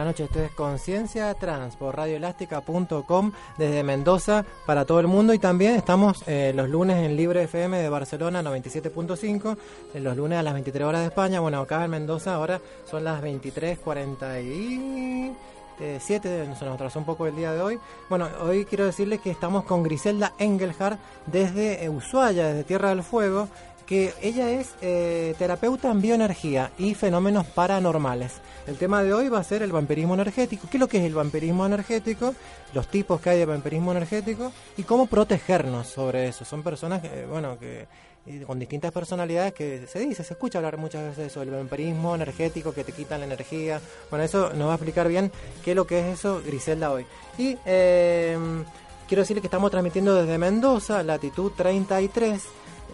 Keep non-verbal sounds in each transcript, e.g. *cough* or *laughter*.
Buenas noches. Esto es Conciencia Trans por radioelástica.com desde Mendoza para todo el mundo y también estamos eh, los lunes en Libre FM de Barcelona 97.5, en los lunes a las 23 horas de España. Bueno, acá en Mendoza ahora son las 23.47 7, se nos atrasó un poco el día de hoy. Bueno, hoy quiero decirles que estamos con Griselda Engelhardt desde Ushuaia, desde Tierra del Fuego, que ella es eh, terapeuta en bioenergía y fenómenos paranormales. El tema de hoy va a ser el vampirismo energético. ¿Qué es lo que es el vampirismo energético? Los tipos que hay de vampirismo energético y cómo protegernos sobre eso. Son personas que, bueno, que con distintas personalidades que se dice, se escucha hablar muchas veces de eso, el vampirismo energético que te quitan la energía. Bueno, eso nos va a explicar bien qué es lo que es eso Griselda hoy. Y eh, quiero decirle que estamos transmitiendo desde Mendoza, latitud 33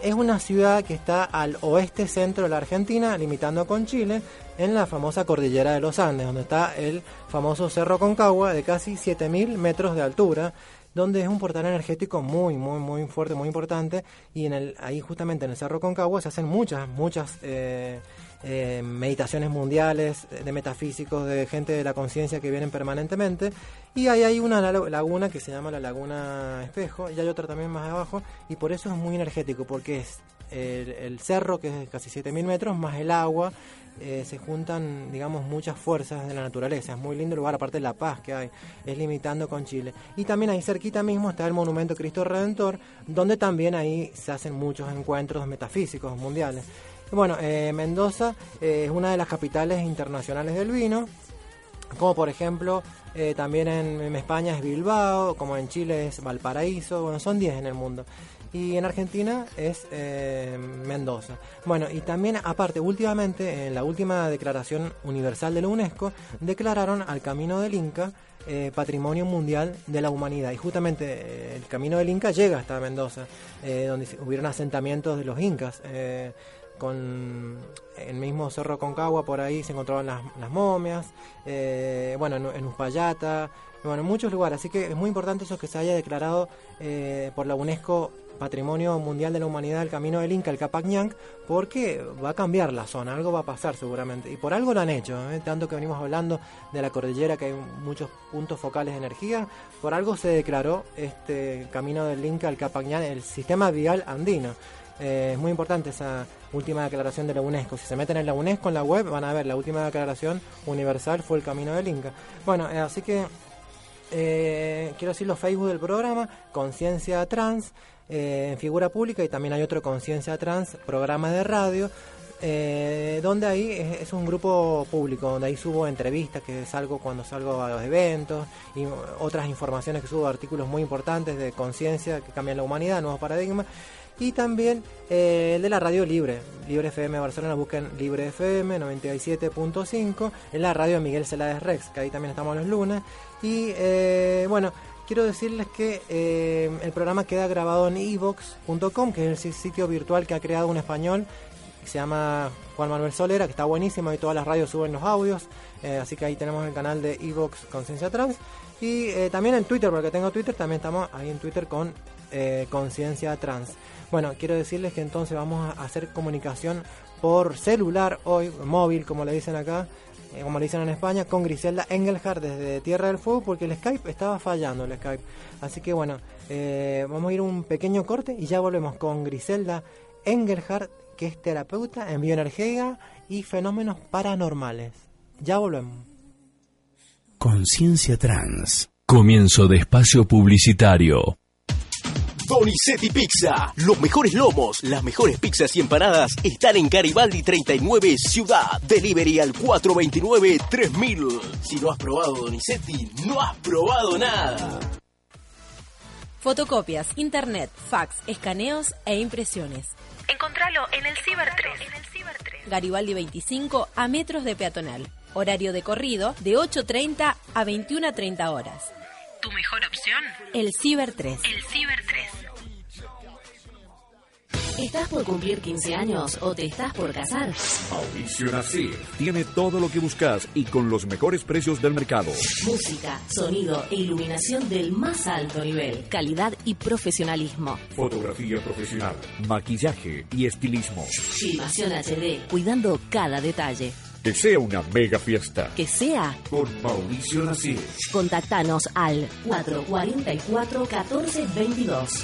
es una ciudad que está al oeste centro de la Argentina, limitando con Chile, en la famosa cordillera de los Andes, donde está el famoso Cerro Concagua de casi 7.000 metros de altura, donde es un portal energético muy, muy, muy fuerte, muy importante, y en el, ahí justamente en el Cerro Concagua se hacen muchas, muchas... Eh, eh, meditaciones mundiales, de metafísicos, de gente de la conciencia que vienen permanentemente. Y ahí hay una laguna que se llama la Laguna Espejo, y hay otra también más abajo, y por eso es muy energético, porque es el, cerro, que es de casi 7.000 metros, más el agua, eh, se juntan, digamos, muchas fuerzas de la naturaleza. Es muy lindo el lugar, aparte de la paz que hay, es limitando con Chile. Y también ahí cerquita mismo está el Monumento Cristo Redentor, donde también ahí se hacen muchos encuentros metafísicos mundiales. Bueno, eh, Mendoza eh, es una de las capitales internacionales del vino, como por ejemplo eh, también en, España es Bilbao, como en Chile es Valparaíso, bueno, son 10 en el mundo. Y en Argentina es Mendoza. Bueno, y también aparte, últimamente, en la última declaración universal de la UNESCO, declararon al Camino del Inca Patrimonio Mundial de la Humanidad. Y justamente el Camino del Inca llega hasta Mendoza, donde hubieron asentamientos de los incas con el mismo Cerro Concagua, por ahí se encontraban las, las momias, eh, bueno, en, Uspallata, bueno, en muchos lugares. Así que es muy importante eso que se haya declarado eh, por la UNESCO Patrimonio Mundial de la Humanidad el Camino del Inca, el Capac porque va a cambiar la zona, algo va a pasar seguramente. Y por algo lo han hecho, ¿eh? tanto que venimos hablando de la cordillera, que hay muchos puntos focales de energía, por algo se declaró este Camino del Inca, el Capac el sistema vial andino. Eh, es muy importante esa última declaración de la UNESCO. Si se meten en la UNESCO en la web van a ver la última declaración universal fue el camino del Inca. Bueno, eh, así que eh, quiero decir los Facebook del programa, Conciencia Trans, en figura pública y también hay otro Conciencia Trans, programa de radio. donde ahí es, un grupo público, donde ahí subo entrevistas, que salgo cuando salgo a los eventos, y otras informaciones que subo, artículos muy importantes de conciencia que cambian la humanidad, nuevos paradigmas y también eh, el de la radio libre, Libre FM Barcelona, busquen Libre FM 97.5, en la radio Miguel Celades Rex, que ahí también estamos los lunes. Y eh, bueno, quiero decirles que eh, el programa queda grabado en evox.com, que es el sitio virtual que ha creado un español, se llama Juan Manuel Solera, que está buenísimo y todas las radios suben los audios, así que ahí tenemos el canal de Evox Conciencia Trans. Y también en Twitter, porque tengo Twitter, también estamos ahí en Twitter con Conciencia Trans. Bueno, quiero decirles que entonces vamos a hacer comunicación por celular hoy, móvil como le dicen acá, eh, como le dicen en España, con Griselda Engelhardt desde Tierra del Fuego porque el Skype estaba fallando, el Skype. Así que bueno, eh, vamos a ir un pequeño corte y ya volvemos con Griselda Engelhardt, que es terapeuta en bioenergía y fenómenos paranormales. Ya volvemos. Conciencia Trans. Comienzo de espacio publicitario. Donizetti Pizza. Los mejores lomos, las mejores pizzas y empanadas están en Garibaldi 39 Ciudad. Delivery al 429-3000. Si no has probado Donizetti, no has probado nada. Fotocopias, internet, fax, escaneos e impresiones. Encontralo en el Ciber 3. Garibaldi 25 a metros de peatonal. Horario de corrido de 8.30 a 21.30 horas. ¿Tu mejor opción? El Ciber 3. El Ciber 3. ¿Estás por cumplir 15 años o te estás por casar? Audición así. Tiene todo lo que buscas y con los mejores precios del mercado. Música, sonido e iluminación del más alto nivel. Calidad y profesionalismo. Fotografía profesional, maquillaje y estilismo. Filmación HD, cuidando cada detalle. Que sea una mega fiesta. Que sea. Con Mauricio Nasir. Contactanos al 444 1422.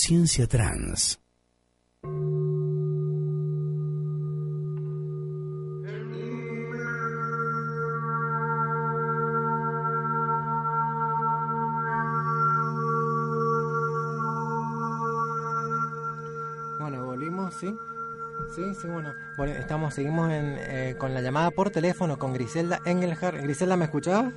Conciencia Trans. Bueno, volvimos, ¿sí? Sí, sí, bueno. Bueno, estamos, seguimos en, eh, con la llamada por teléfono con Griselda Engelhardt. Griselda, ¿me escuchabas?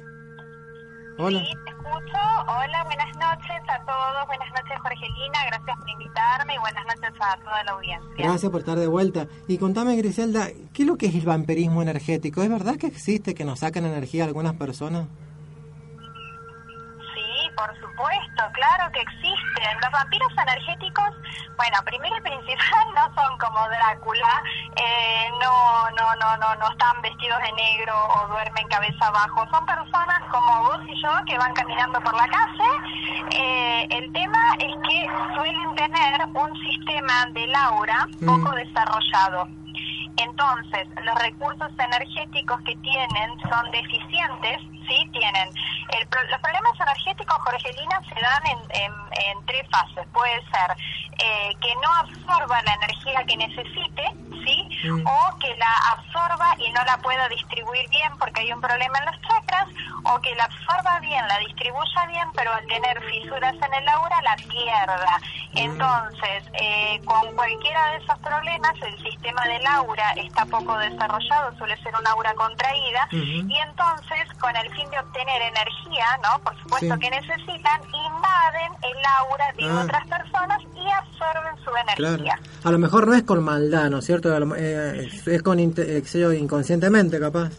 Hola. Sí, te escucho. Hola, buenas noches a todos. Buenas noches, Jorgelina. Gracias por invitarme y buenas noches a toda la audiencia. Gracias por estar de vuelta. Y contame, Griselda, ¿qué es lo que es el vampirismo energético? ¿Es verdad que existe, que nos sacan energía algunas personas? Por supuesto, claro que existen. Los vampiros energéticos, bueno, primero y principal, *laughs* no son como Drácula, eh, no, no, no, no, no están vestidos de negro o duermen cabeza abajo. Son personas como vos y yo que van caminando por la calle. Eh, el tema es que suelen tener un sistema de aura Mm. poco desarrollado. Entonces, los recursos energéticos que tienen son deficientes, ¿sí? Tienen. el los problemas energéticos, Jorgelina, se dan en, en- en tres fases. Puede ser eh, que no absorba la energía que necesite, ¿sí? Mm. O que la absorba y no la pueda distribuir bien porque hay un problema en los chakras, o que la absorba bien, la distribuya bien, pero al tener fisuras en el aura la pierda. Entonces, eh, con cualquiera de esos problemas, el sistema del aura está poco desarrollado, suele ser un aura contraída, y entonces, con el fin de obtener energía, ¿no? Por supuesto Sí. que necesitan, invaden el aura de Ah. otras personas y absorben su Claro. energía. A lo mejor no es con maldad, ¿no es cierto? Eh, es, es con eh, inconscientemente, capaz.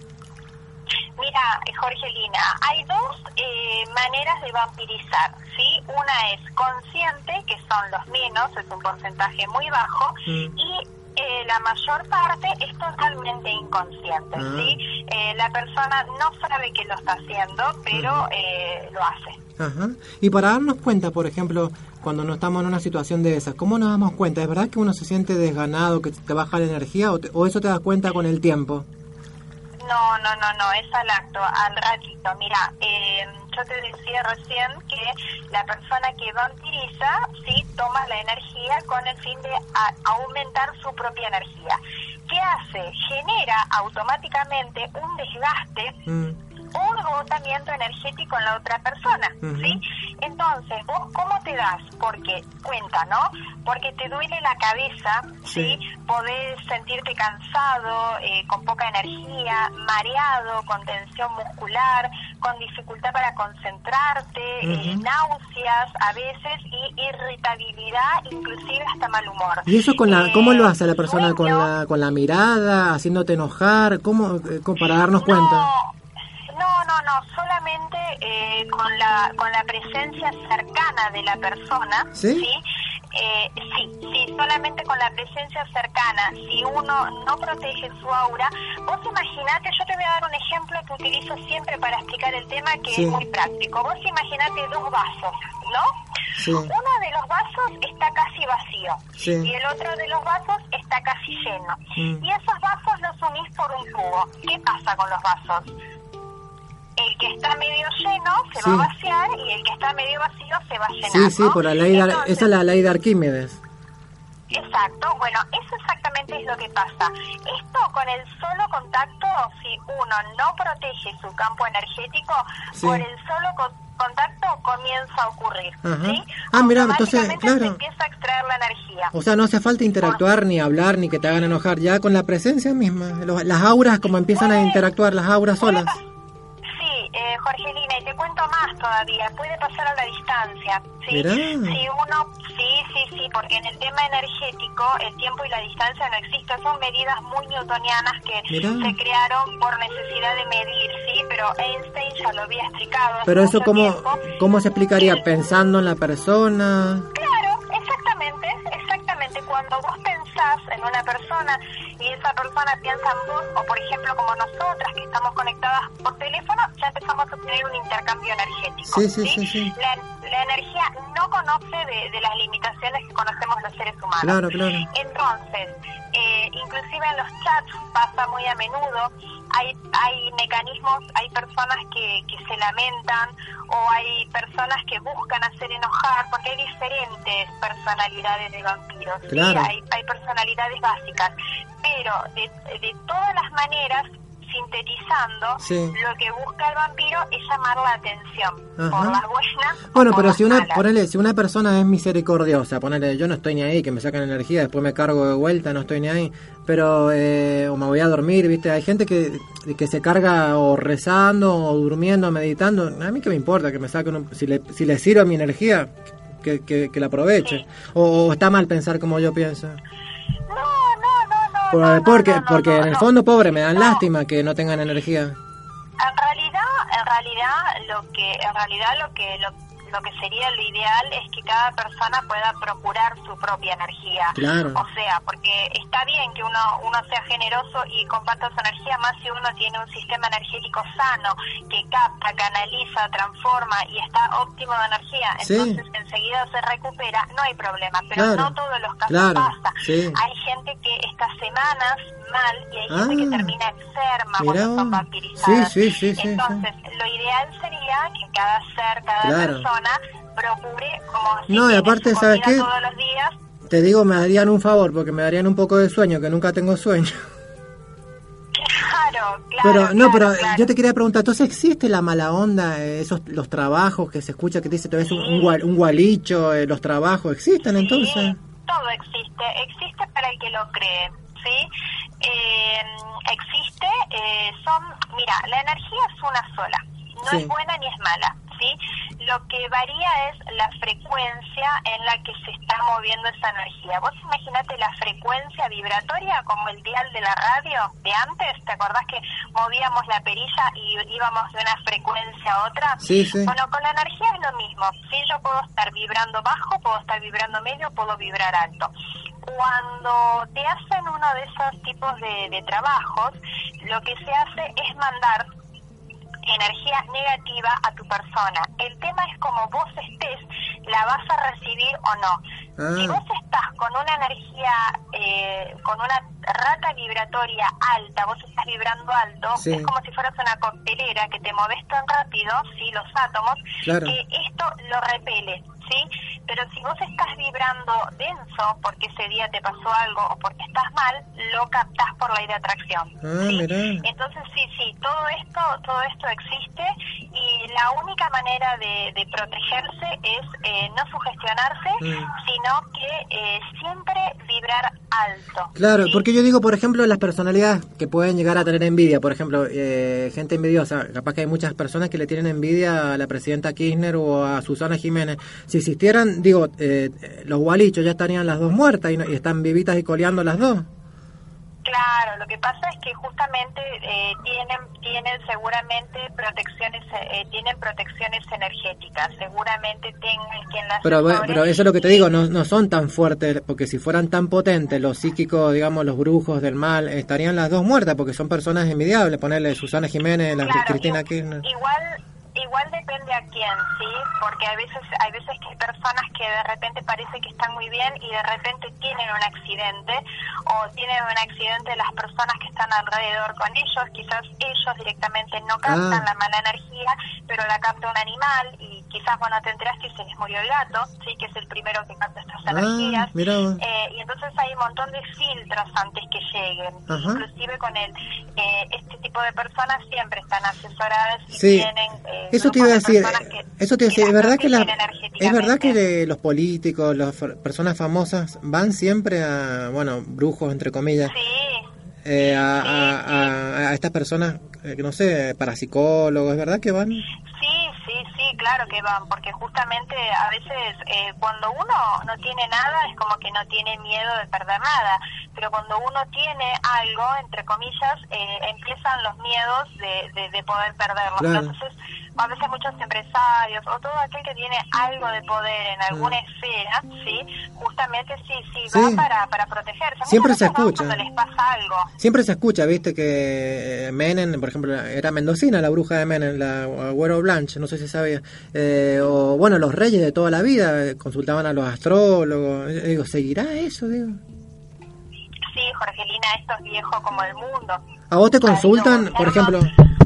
Mira, Jorgelina, hay dos eh, maneras de vampirizar, ¿sí? Una es consciente, que son los menos, es un porcentaje muy bajo, Mm. y eh, la mayor parte es totalmente inconsciente, Ah. ¿sí? Eh, la persona no sabe que lo está haciendo, pero eh, lo hace. Ajá. Y para darnos cuenta, por ejemplo, cuando no estamos en una situación de esas, ¿cómo nos damos cuenta? ¿Es verdad que uno se siente desganado, que te baja la energía o, te- o eso te das cuenta con el tiempo? No, no, no, no, es al acto, al ratito. Mira, eh, yo te decía recién que la persona que vampiriza, sí, toma la energía con el fin de aumentar su propia energía. ¿Qué hace? Genera automáticamente un desgaste un agotamiento energético en la otra persona. ¿sí? Entonces, ¿vos cómo te das? Porque, cuenta, ¿no? Porque te duele la cabeza, ¿sí? Podés sentirte cansado, eh, con poca energía, mareado, con tensión muscular, con dificultad para concentrarte, eh, náuseas a veces y irritabilidad, inclusive hasta mal humor. ¿Y eso con la, Eh, cómo lo hace la persona? ¿Con la, con la mirada? ¿Haciéndote enojar? ¿Cómo, eh, cómo- para darnos cuenta? No, no, no, solamente eh, con la con la presencia cercana de la persona, ¿Sí? Eh, sí, sí, solamente con la presencia cercana. Si uno no protege su aura, vos imaginate, yo te voy a dar un ejemplo que utilizo siempre para explicar el tema que Sí. es muy práctico. Vos imaginate dos vasos, ¿no? Sí. Uno de los vasos está casi vacío Sí. y el otro de los vasos está casi lleno. Mm. Y esos vasos los unís por un tubo. ¿Qué pasa con los vasos? El que está medio lleno se Sí. va a vaciar y el que está medio vacío se va a llenar. Sí, sí, ¿no? por la ley de, Entonces, esa es la ley de Arquímedes. Exacto, bueno, eso exactamente es lo que pasa. Esto con el solo contacto, si uno no protege su campo energético, Sí. por el solo co- contacto comienza a ocurrir. ¿sí? Ah, mira, entonces, Automáticamente se claro. empieza a extraer la energía. O sea, no hace falta interactuar, ni hablar, ni que te hagan enojar. Ya con la presencia misma. Las auras, como empiezan a interactuar, las auras solas. Eh, Jorgelina, y te cuento más todavía, puede pasar a la distancia. ¿sí? Mirá. Si uno, sí, sí, sí, porque en el tema energético el tiempo y la distancia no existen, son medidas muy newtonianas que Mirá. se crearon por necesidad de medir, sí, pero Einstein ya lo había explicado. Pero eso, ¿cómo, tiempo. ¿cómo se explicaría? Pensando en la persona. Claro, exactamente, exactamente. Cuando vos pensás en una persona y esa persona piensa en vos, o por ejemplo como nosotras que estamos conectadas por teléfono, ya empezamos a tener un intercambio energético. Sí, sí, sí. La, la energía no conoce de, de las limitaciones que conocemos los seres humanos. Claro, claro. Entonces, eh, inclusive en los chats pasa muy a menudo, hay, hay mecanismos, hay personas que, que se lamentan o hay personas que buscan hacer enojar, porque hay diferentes personalidades de vampiros. ¿sí? Claro. Hay, hay personalidades básicas, pero de, de todas las maneras, sintetizando, Sí. lo que busca el vampiro es llamar la atención, Ajá. por las buenas Bueno, o pero si una, malas. ponele, si una persona es misericordiosa, ponele, yo no estoy ni ahí, que me sacan energía, después me cargo de vuelta, no estoy ni ahí, pero, eh, o me voy a dormir, ¿viste? Hay gente que, que se carga o rezando, o durmiendo, meditando, a mí que me importa que me saquen, un- si le, si le sirve mi energía, que, que, que la aproveche, o, o está mal pensar como yo pienso. Por- porque porque en el fondo, pobre, me dan lástima que no tengan energía. En realidad, en realidad lo que en realidad lo que lo, lo que sería lo ideal es que cada persona pueda procurar su propia energía. Claro. O sea, porque está bien que uno uno sea generoso y comparta su energía más si uno tiene un sistema energético sano que capta, canaliza, transforma y está óptimo de energía, Sí. entonces enseguida se recupera, no hay problema, pero Claro, no todos los casos claro, pasa. sí. Hay gente que está semanas, mal y hay gente Ah. que termina enferma Mirá cuando son vampirizadas. Sí, sí, sí, sí, Entonces, lo ideal sería que cada ser, cada Claro. persona procure como si No, y aparte, ¿sabes qué? todos los días, Te digo, me darían un favor, porque me darían un poco de sueño, que nunca tengo sueño. claro, claro. Pero, no, claro, pero claro. yo te quería preguntar, entonces existe la mala onda, eh, esos los trabajos que se escucha que te dice, te ves un, un, gual- un gualicho, eh, los trabajos, ¿existen entonces? Todo existe, existe para el que lo cree, ¿sí? Eh, existe, eh, son, mira, la energía es una sola, no Sí. es buena ni es mala, ¿sí? Lo que varía es la frecuencia en la que se está moviendo esa energía. Vos imaginate la frecuencia vibratoria como el dial de la radio de antes, ¿te acordás que movíamos la perilla y íbamos de una frecuencia a otra? Sí, sí. Bueno, con la energía es lo mismo. Sí, yo puedo estar vibrando bajo, puedo estar vibrando medio, puedo vibrar alto. Cuando te hacen uno de esos tipos de, de trabajos, lo que se hace es mandar energía negativa a tu persona. El tema es como vos estés, la vas a recibir o no. Ah. Si vos estás con una energía, eh, con una rata vibratoria alta, vos estás vibrando alto, Sí. es como si fueras una coctelera que te moves tan rápido, ¿sí? los átomos, Claro. que esto lo repele, ¿sí? Pero si vos estás vibrando denso porque ese día te pasó algo o porque estás mal, lo captás por ley de atracción. Ah, ¿sí? Entonces sí, sí, todo esto, todo esto existe y la única manera de, de protegerse es eh, no sugestionarse, Mm. sino que eh, siempre vibrar alto. Claro, ¿sí? porque yo digo, por ejemplo, las personalidades que pueden llegar a tener envidia, por ejemplo, eh, gente envidiosa, capaz que hay muchas personas que le tienen envidia a la presidenta Kirchner o a Susana Jiménez. Si existieran, digo, eh, los gualichos ya estarían las dos muertas y, no- y están vivitas y coleando las dos. Claro, lo que pasa es que justamente eh, tienen tienen seguramente protecciones eh, tienen protecciones energéticas, seguramente tengan quien las Pero, pero eso es lo que te digo, no, no son tan fuertes, porque si fueran tan potentes, los psíquicos, digamos, los brujos del mal, estarían las dos muertas, porque son personas envidiables, ponerle Susana Jiménez, la Claro, Cristina Kirchner. Igual, igual depende a quién, ¿sí? Porque a veces, hay veces que hay personas que de repente parece que están muy bien y de repente tienen un accidente o tienen un accidente las personas que están alrededor con ellos, quizás ellos directamente no captan Ah. la mala energía, pero la capta un animal y quizás vos no te enteraste y se les murió el gato, ¿sí? Que es el primero que capta estas Ah, energías. Eh, y entonces hay un montón de filtros antes que lleguen. Ajá. Inclusive con el, eh, este tipo de personas siempre están asesoradas y Sí. tienen... eh, Eso te iba a decir, que- eso te iba a decir, es verdad que la, es verdad que de los políticos, las personas famosas van siempre a, bueno, brujos entre comillas, Sí, eh, a, a- a- a estas personas, eh, no sé, parapsicólogos, ¿es verdad que van? Claro que van, porque justamente a veces eh, cuando uno no tiene nada es como que no tiene miedo de perder nada, pero cuando uno tiene algo, entre comillas, eh, empiezan los miedos de, de, de poder perderlo. Claro. Entonces, a veces muchos empresarios o todo aquel que tiene algo de poder en alguna esfera, sí, justamente sí, sí, va. Sí. para, para protegerse. Siempre se escucha. Cuando les pasa algo. Siempre se escucha, viste, que eh, Menem, por ejemplo, era mendocina la bruja de Menem, la Agüero Blanche, no sé si sabía, eh, o bueno, los reyes de toda la vida eh, consultaban a los astrólogos, Eh, digo, ¿seguirá eso, digo? Sí, Jorgelina, esto es viejo como el mundo. ¿A vos te consultan, por ejemplo?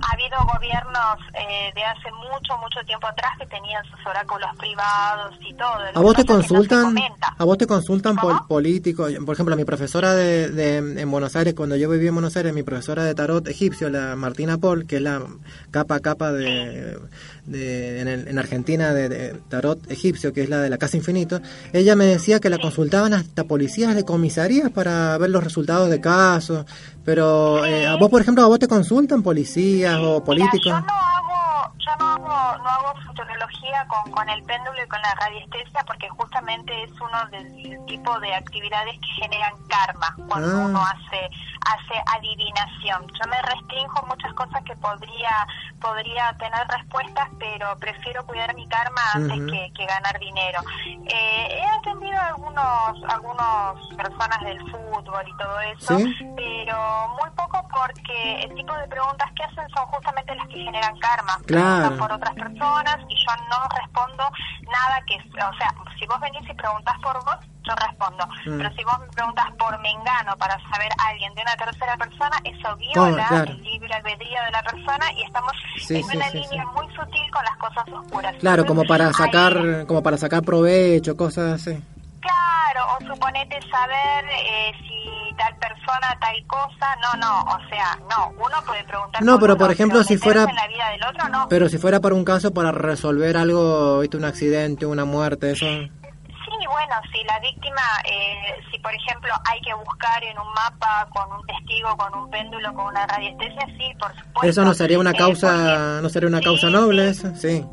Ha habido gobiernos eh, de hace mucho, mucho tiempo atrás que tenían sus oráculos privados y todo. ¿A vos te no consultan? ¿A vos te consultan pol- políticos? Por ejemplo, mi profesora de, de- en Buenos Aires, cuando yo viví en Buenos Aires, mi profesora de tarot egipcio, la Martina Paul, que es la capa a capa de, de- en, el- en Argentina de, de tarot egipcio, que es la de la Casa Infinito, ella me decía que la consultaban hasta policías de comisarías para ver los resultados de casos. Pero eh, a vos, por ejemplo, ¿a vos te consultan policías o políticos? Mira, yo no hago, yo no hago, no hago futurología con, con el péndulo y con la radiestesia porque justamente es uno del tipo de actividades que generan karma cuando Ah. uno hace hace adivinación. Yo me restrinjo muchas cosas que podría podría tener respuestas, pero prefiero cuidar mi karma antes que, que ganar dinero. Eh, he atendido a algunos algunos personas del fútbol y todo eso, ¿Sí? pero muy poco porque el tipo de preguntas que hacen son justamente las que generan karma. Claro. Por otras personas y yo no respondo nada que, o sea, si vos venís y preguntás por vos, yo respondo. Mm. Pero si vos me preguntas por Mengano para saber a alguien de una tercera persona, eso viola Claro. el libre albedrío de la persona y estamos Sí, en sí, una sí, línea muy sutil con las cosas oscuras. Claro, como para Ahí- sacar, como para sacar provecho, cosas así. Claro, o suponete saber eh, si tal persona, tal cosa, no, no, o sea, no, uno puede preguntar. No, pero uno, por ejemplo, si meterse fuera- en la vida del otro, no. Pero si fuera para un caso para resolver algo, viste, un accidente, una muerte, eso. Sí, bueno, si la víctima, eh, si por ejemplo hay que buscar en un mapa con un testigo, con un péndulo, con una radiestesia, sí, por supuesto. Eso no sería una Eh, causa, no sería una causa noble, eso, sí.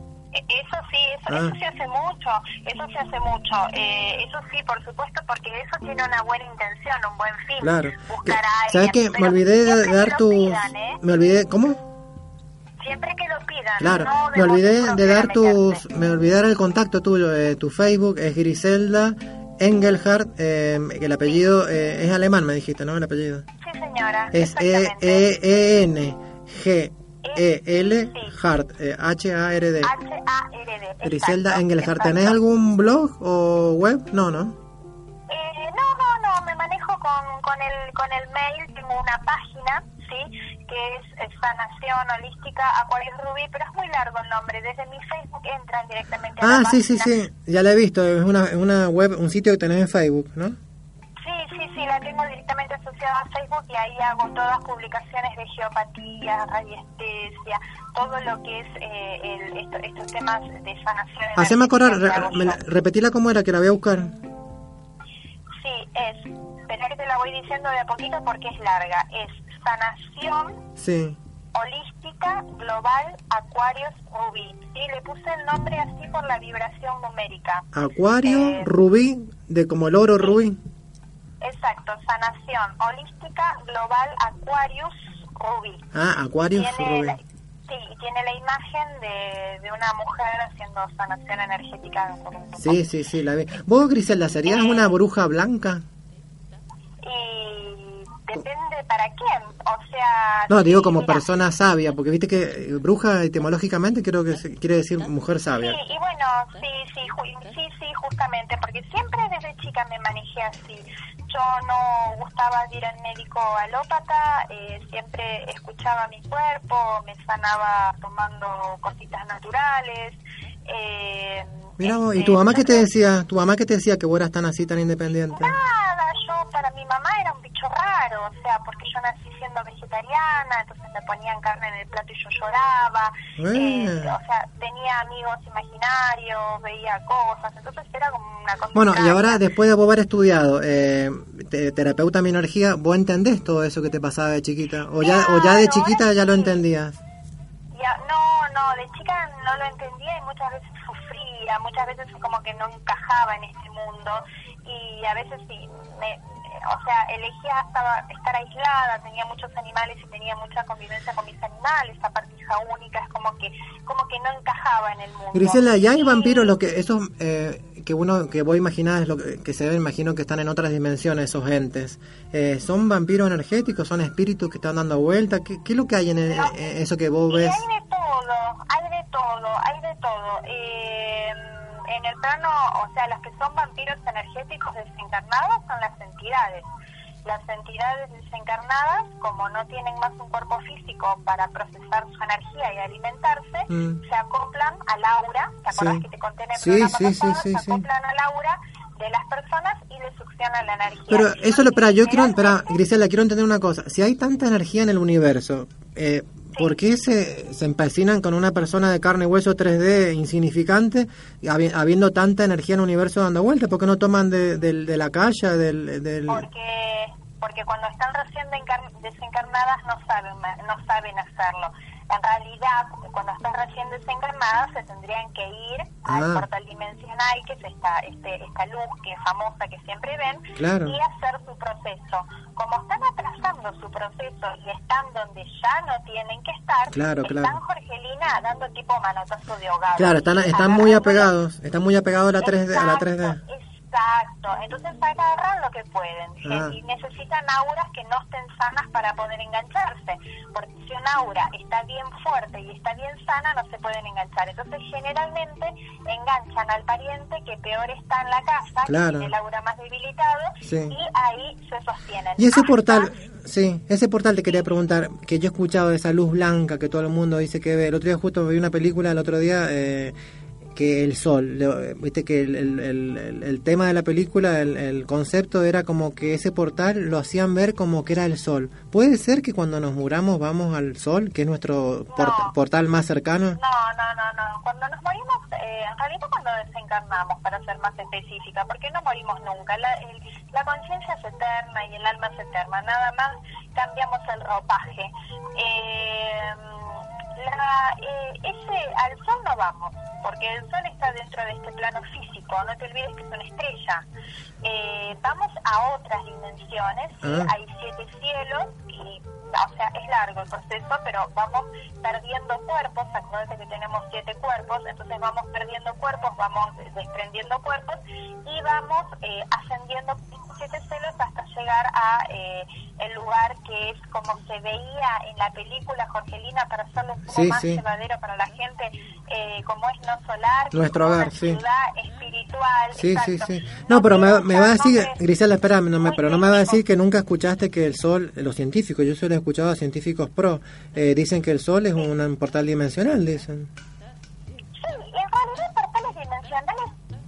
Eso sí, eso, Ah. eso se hace mucho, eso se hace mucho, eh, eso sí, por supuesto, porque eso tiene una buena intención, un buen fin, Claro. buscar Que- a alguien. ¿Sabes qué? Me olvidé de dar pidan, ¿eh? Me olvidé, ¿cómo? Siempre que lo pidan. Claro, no me olvidé de dar tus... Me olvidé el contacto tuyo, eh, tu Facebook es Griselda Engelhardt, eh, el apellido eh, es alemán, me dijiste, ¿no? El apellido. Sí, señora. Es E exactamente. E N G E L Hart, eh, H A R D. H-A-R-D. Griselda Engelhardt. ¿tenés algún blog o web? No, no. Eh, no, no, no, me manejo con, con, el, con el mail, tengo una página, ¿sí? Que es eh, Sanación Holística Aquarius Rubí, pero es muy largo el nombre. Desde mi Facebook entran directamente a Ah, la sí, sí, página. sí, ya la he visto, es una, una web, un sitio que tenés en Facebook, ¿no? Sí, sí, sí, la tengo directamente asociada a Facebook y ahí hago todas publicaciones de geopatía, radiestesia, todo lo que es eh, el, esto- estos temas de sanación. Haceme acordar, re- la- repetila cómo era, que la voy a buscar. Sí, es, espera que te la voy diciendo de a poquito porque es larga, es sanación Sí. holística global Aquarius Rubí. Sí, le puse el nombre así por la vibración numérica. Acuario, Eh, rubí, de como el oro rubí. Exacto, sanación holística global Aquarius Rubí. Ah, Aquarius Tiene rubí. la- sí, y tiene la imagen de, de una mujer haciendo sanación energética Sí, sí, sí, la vi. ¿Vos, Griselda, serías una bruja blanca? Y depende para quién, o sea... No, digo como mira, persona sabia, porque viste que eh, bruja etimológicamente creo que quiere decir mujer sabia. Sí, y bueno, sí, sí, sí, sí, justamente, porque siempre desde chica me manejé así. Yo no gustaba de ir al médico alópata, eh, siempre escuchaba mi cuerpo, me sanaba tomando cositas naturales. Eh, Mira ¿y este, tu mamá qué te decía? ¿Tu mamá qué te decía que vos eras tan así, tan independiente? Nada, yo para mi mamá era un raro, o sea, porque yo nací siendo vegetariana, entonces me ponían carne en el plato y yo lloraba, Eh. eh, o sea, tenía amigos imaginarios, veía cosas, entonces era como una cosa Bueno, y ahora después de vos haber estudiado eh, te- terapeuta en energía, ¿vos entendés todo eso que te pasaba de chiquita? ¿O ya, o ya de chiquita ya lo entendías? Ya, no, no, de chica no lo entendía y muchas veces sufría, muchas veces como que no encajaba en este mundo y a veces sí, me, o sea, elegía estaba, estar aislada, tenía muchos animales y tenía mucha convivencia con mis animales, aparte hija única, es como que como que no encajaba en el mundo. Grisela, ¿y hay vampiros lo que esos eh, que uno que vos imaginás es lo que, que se ve, imagino que están en otras dimensiones esos entes? Eh, ¿Son vampiros energéticos? ¿Son espíritus que están dando vuelta? ¿Qué, qué es lo que hay en, el- eso que vos ves? hay de todo, hay de todo, hay de todo. Eh, en el plano, o sea, los que son vampiros energéticos desencarnados son las entidades. Las entidades desencarnadas, como no tienen más un cuerpo físico para procesar su energía y alimentarse, Mm. se acoplan al aura, ¿te acuerdas Sí. que te conté en el Sí, programa sí, pasado? se acoplan al aura de las personas y le succionan la energía. Pero eso lo, espera, yo quiero, espera, Generalmente- Grisela, quiero entender una cosa. Si hay tanta energía en el universo, eh, ¿por qué se, se empecinan con una persona de carne y hueso 3D insignificante, habi- habiendo tanta energía en el universo dando vueltas? ¿Por qué no toman de, del- de la calle, del... del... porque porque cuando están recién desencarnadas no saben no saben hacerlo en realidad cuando están recién desencarnadas se tendrían que ir al Ah. portal dimensional que es esta este, esta luz que es famosa que siempre ven Claro. y hacer su proceso como están atrasando su proceso y están donde ya no tienen que estar Claro, están claro. Jorgelina dando tipo manotazo de ahogado Claro, están, están muy apegados, están muy apegados a la 3D. A la 3D. Exacto, entonces agarran lo que pueden Ah. y necesitan auras que no estén sanas para poder engancharse, porque si un aura está bien fuerte y está bien sana no se pueden enganchar, entonces generalmente enganchan al pariente que peor está en la casa, Claro. que tiene el aura más debilitado Sí. y ahí se sostienen. Y ese Hasta- portal, sí, ese portal te quería preguntar, que yo he escuchado de esa luz blanca que todo el mundo dice que ve. El otro día justo vi una película, el otro día, eh, que el sol, viste que el, el- el- el- tema de la película, el, el concepto era como que ese portal lo hacían ver como que era el sol. ¿Puede ser que cuando nos muramos vamos al sol, que es nuestro No. portal más cercano? No, no, no, no. Cuando nos morimos, eh, en realidad cuando desencarnamos, para ser más específica, porque no morimos nunca. La, la conciencia es eterna y el alma es eterna. Nada más cambiamos el ropaje. Eh, la, eh, ese, al sol no vamos, porque el sol está dentro de este plano físico. No te olvides que es una estrella. Eh, vamos a otras dimensiones. ¿sí? Ah. Hay siete cielos y o sea, es largo el proceso, pero vamos perdiendo cuerpos, acuérdate que tenemos siete cuerpos, entonces vamos perdiendo cuerpos, vamos desprendiendo cuerpos y vamos eh, ascendiendo siete celos hasta llegar a eh, el lugar que es como se veía en la película Jorgelina para hacerlo un poco Sí, más sí. llevadero para la gente, eh, como es no solar, Nuestro hogar, sí. ciudad espiritual. Sí, sí, exacto. sí. No, pero me, quiero me va a decir, Grisela, espera, no me, muy pero no me va a decir que nunca escuchaste que el Sol, los científicos, yo solo he escuchado a científicos pro, eh, dicen que el Sol es un portal dimensional, dicen. Sí, en realidad portales dimensionales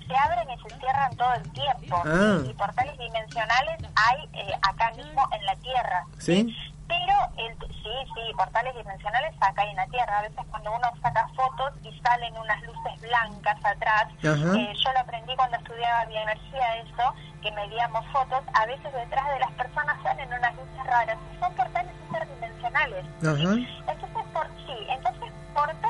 se abren y se cierran todo el tiempo. Ah. Y portales dimensionales hay eh, acá mismo en la Tierra. ¿Sí? Pero, el, sí, sí, portales dimensionales acá en la Tierra. A veces cuando uno saca fotos y salen unas luces blancas atrás, eh, yo lo aprendí cuando estudiaba bioenergía eso, que medíamos fotos, a veces detrás de las personas salen unas luces raras. y Son portales interdimensionales. Entonces, por, sí, entonces portales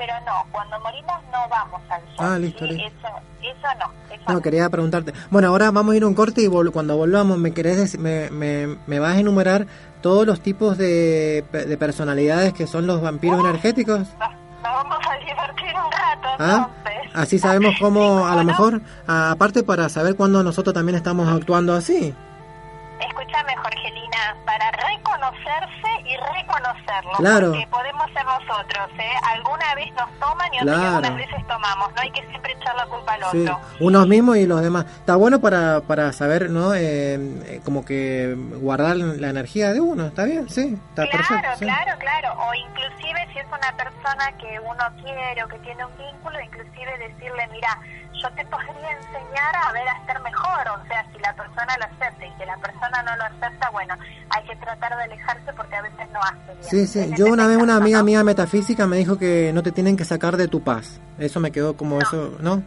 pero no, cuando morimos no vamos al sol. Ah, listo, ¿sí? listo. Eso, eso no, eso No, quería preguntarte. Bueno, ahora vamos a ir a un corte y vol- cuando volvamos me querés dec- me, me, me vas a enumerar todos los tipos de, de personalidades que son los vampiros energéticos. Nos, nos vamos a divertir un rato, ¿Ah? entonces. Así sabemos *laughs* Sí, cómo, a ¿cómo lo no? mejor, a- aparte para saber cuándo nosotros también estamos actuando así. Escúchame, Jorgelina, para reconocerlo, Claro. porque podemos ser nosotros, ¿eh? Alguna vez nos toman y otras Claro. veces tomamos, no hay que siempre echar la culpa al Sí, otro. unos mismos y los demás. Está bueno para, para saber, ¿no? Eh, eh, como que guardar la energía de uno, ¿está bien? Sí, está Claro, perfecto. sí. claro, claro. O inclusive si es una persona que uno quiere o que tiene un vínculo, inclusive decirle, mira, yo te podría enseñar a ver a estar mejor. O sea, si la persona lo acepta y que la persona no lo acepta, bueno, hay que tratar de alejarse porque a veces no hace bien. Sí, sí. Yo una vez una amiga ¿no? mía metafísica me dijo que no te tienen que sacar de tu paz. Eso me quedó como eso, ¿no?